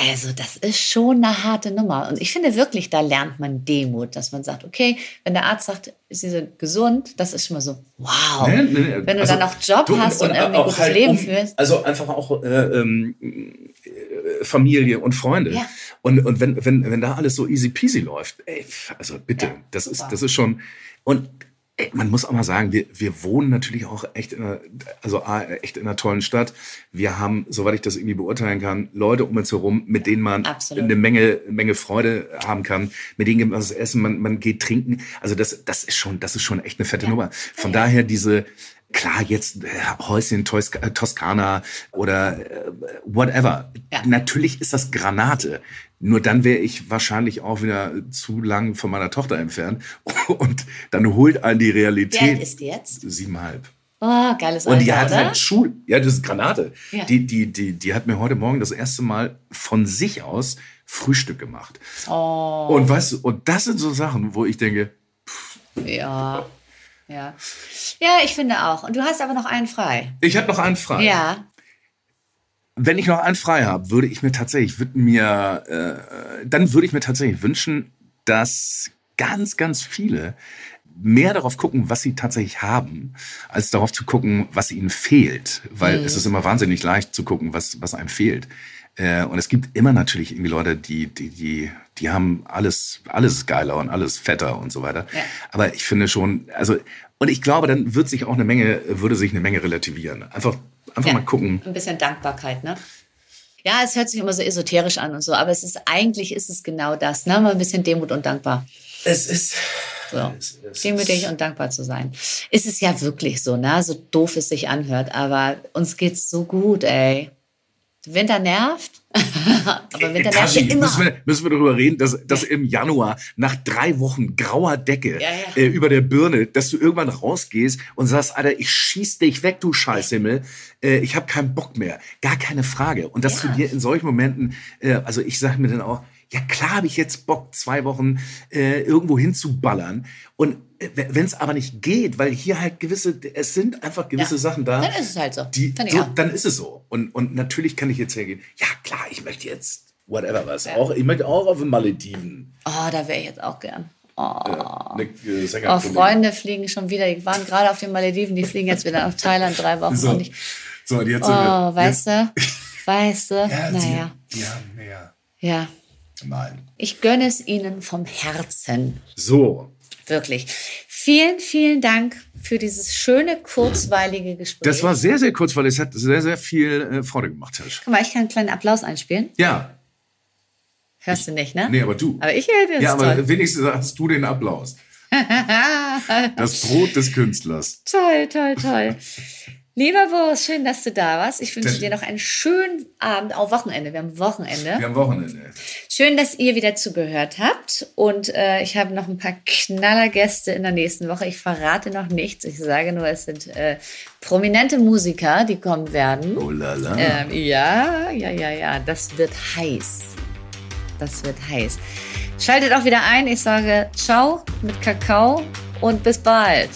S1: Also, das ist schon eine harte Nummer. Und ich finde wirklich, da lernt man Demut, dass man sagt, okay, wenn der Arzt sagt, sie sind gesund, das ist schon mal so, wow.
S4: Nee, nee, nee.
S1: Wenn du
S4: Also,
S1: dann noch Job
S2: Du,
S1: hast und, irgendwie
S2: auch
S1: gutes
S2: halt
S1: Leben
S2: um-
S1: führst.
S2: Also einfach auch äh, ähm, äh, Familie und Freunde.
S1: Ja.
S2: Und, und wenn, wenn, wenn da alles so easy peasy läuft, ey, also bitte,
S1: Ja,
S2: das, ist, das ist schon. Und man muss auch mal sagen, wir, wir wohnen natürlich auch echt in einer, also A, echt in einer tollen Stadt. Wir haben, soweit ich das irgendwie beurteilen kann, Leute um uns herum, mit denen man
S1: Absolut.
S2: eine Menge, Menge Freude haben kann, mit denen gibt man was essen, man, man geht trinken. Also das, das ist schon, das ist schon echt eine fette
S1: Ja.
S2: Nummer. Von
S1: Ja,
S2: daher diese, klar, jetzt äh, Häuschen Tois äh, Toskana oder äh, whatever.
S1: Ja.
S2: Natürlich ist das Granate. Nur dann wäre ich wahrscheinlich auch wieder zu lang von meiner Tochter entfernt. Und dann holt einen die
S1: Wie alt
S2: Realität.
S1: ist die jetzt?
S2: Siebeneinhalb.
S1: Oh, geiles
S2: Und die
S1: Alter,
S2: hat
S1: oder?
S2: halt Schul. Ja, das ist Granate.
S1: Ja.
S2: Die, die, die, die hat mir heute Morgen das erste Mal von sich aus Frühstück gemacht.
S1: Oh,
S2: Und weißt du, und das sind so Sachen, wo ich denke,
S1: ja. Ja. Ja, ich finde auch. Und du hast aber noch einen frei.
S2: ich habe noch einen frei.
S1: Ja.
S2: Wenn ich noch einen frei habe, würde ich mir tatsächlich, würde mir, äh, dann würde ich mir tatsächlich wünschen, dass ganz, ganz viele mehr darauf gucken, was sie tatsächlich haben, als darauf zu gucken, was ihnen fehlt. Weil es ist immer wahnsinnig leicht zu gucken, was, was einem fehlt. Äh, und es gibt immer natürlich irgendwie Leute, die, die, die, die haben alles, alles geiler und alles fetter und so weiter.
S1: Ja.
S2: Aber ich finde schon, also, und ich glaube, dann wird sich auch eine Menge, würde sich eine Menge relativieren. Einfach, einfach
S1: Ja.
S2: mal gucken.
S1: Ein bisschen Dankbarkeit, ne? Ja, es hört sich immer so esoterisch an und so, aber es ist eigentlich ist es genau das, ne? Mal ein bisschen Demut und dankbar.
S2: Es ist,
S1: So.
S2: Es- es
S1: Demütig und dankbar zu sein. Ist es ja wirklich so, ne? So doof es sich anhört, aber uns geht's so gut, ey. Winter nervt, aber Winter nervt ja
S2: Tashi,
S1: immer.
S2: Müssen wir, müssen wir darüber reden, dass, dass im Januar nach drei Wochen grauer Decke
S1: Ja, ja.
S2: Äh, über der Birne, dass du irgendwann rausgehst und sagst, Alter, ich schieß dich weg, du Scheißhimmel. Äh, ich habe keinen Bock mehr. Gar keine Frage. Und dass
S1: Ja.
S2: du dir in solchen Momenten, äh, also ich sage mir dann auch, ja klar habe ich jetzt Bock, zwei Wochen äh, irgendwo hinzuballern. Und wenn es aber nicht geht, weil hier halt gewisse, es sind einfach gewisse
S1: Ja.
S2: Sachen da.
S1: Dann ist es halt so.
S2: Die,
S1: ich
S2: so, dann ist es so. Und, und natürlich kann ich jetzt hergehen, ja klar, ich möchte jetzt whatever was.
S1: Ja.
S2: Auch, ich möchte auch auf den Malediven.
S1: Oh, da wäre ich jetzt auch gern. Oh.
S2: Eine, äh,
S1: Oh. Freunde fliegen schon wieder. Die waren gerade auf den Malediven, die fliegen jetzt wieder nach Thailand drei Wochen.
S2: So,
S1: Und
S2: so und jetzt
S1: oh,
S2: wir,
S1: weißt du? Weißt du?
S2: Ja,
S1: naja.
S2: die, die haben mehr.
S1: Ja.
S2: Nein.
S1: Ich gönne es Ihnen vom Herzen.
S2: So,
S1: Wirklich. Vielen, vielen Dank für dieses schöne, kurzweilige Gespräch.
S2: das war sehr, sehr kurz, weil es hat sehr, sehr viel äh, Freude gemacht, Tisch.
S1: Guck mal, ich kann einen kleinen Applaus einspielen.
S2: Ja,
S1: Hörst du nicht, ne?
S2: nee, aber du.
S1: Aber ich höre das
S2: ja, aber
S1: toll.
S2: wenigstens hast du den Applaus. Das Brot des Künstlers.
S1: toll, toll, toll. Lieber Boris, schön, dass du da warst. Ich wünsche dir noch einen schönen Abend, auch Wochenende. Wir haben Wochenende.
S2: Wir haben Wochenende.
S1: Schön, dass ihr wieder zugehört habt. Und äh, ich habe noch ein paar Knallergäste in der nächsten Woche. Ich verrate noch nichts. Ich sage nur, es sind äh, prominente Musiker, die kommen werden.
S2: Oh la la.
S1: Ähm, ja, ja, ja, ja. Das wird heiß. Das wird heiß. Schaltet auch wieder ein. Ich sage ciao mit Kakao und bis bald.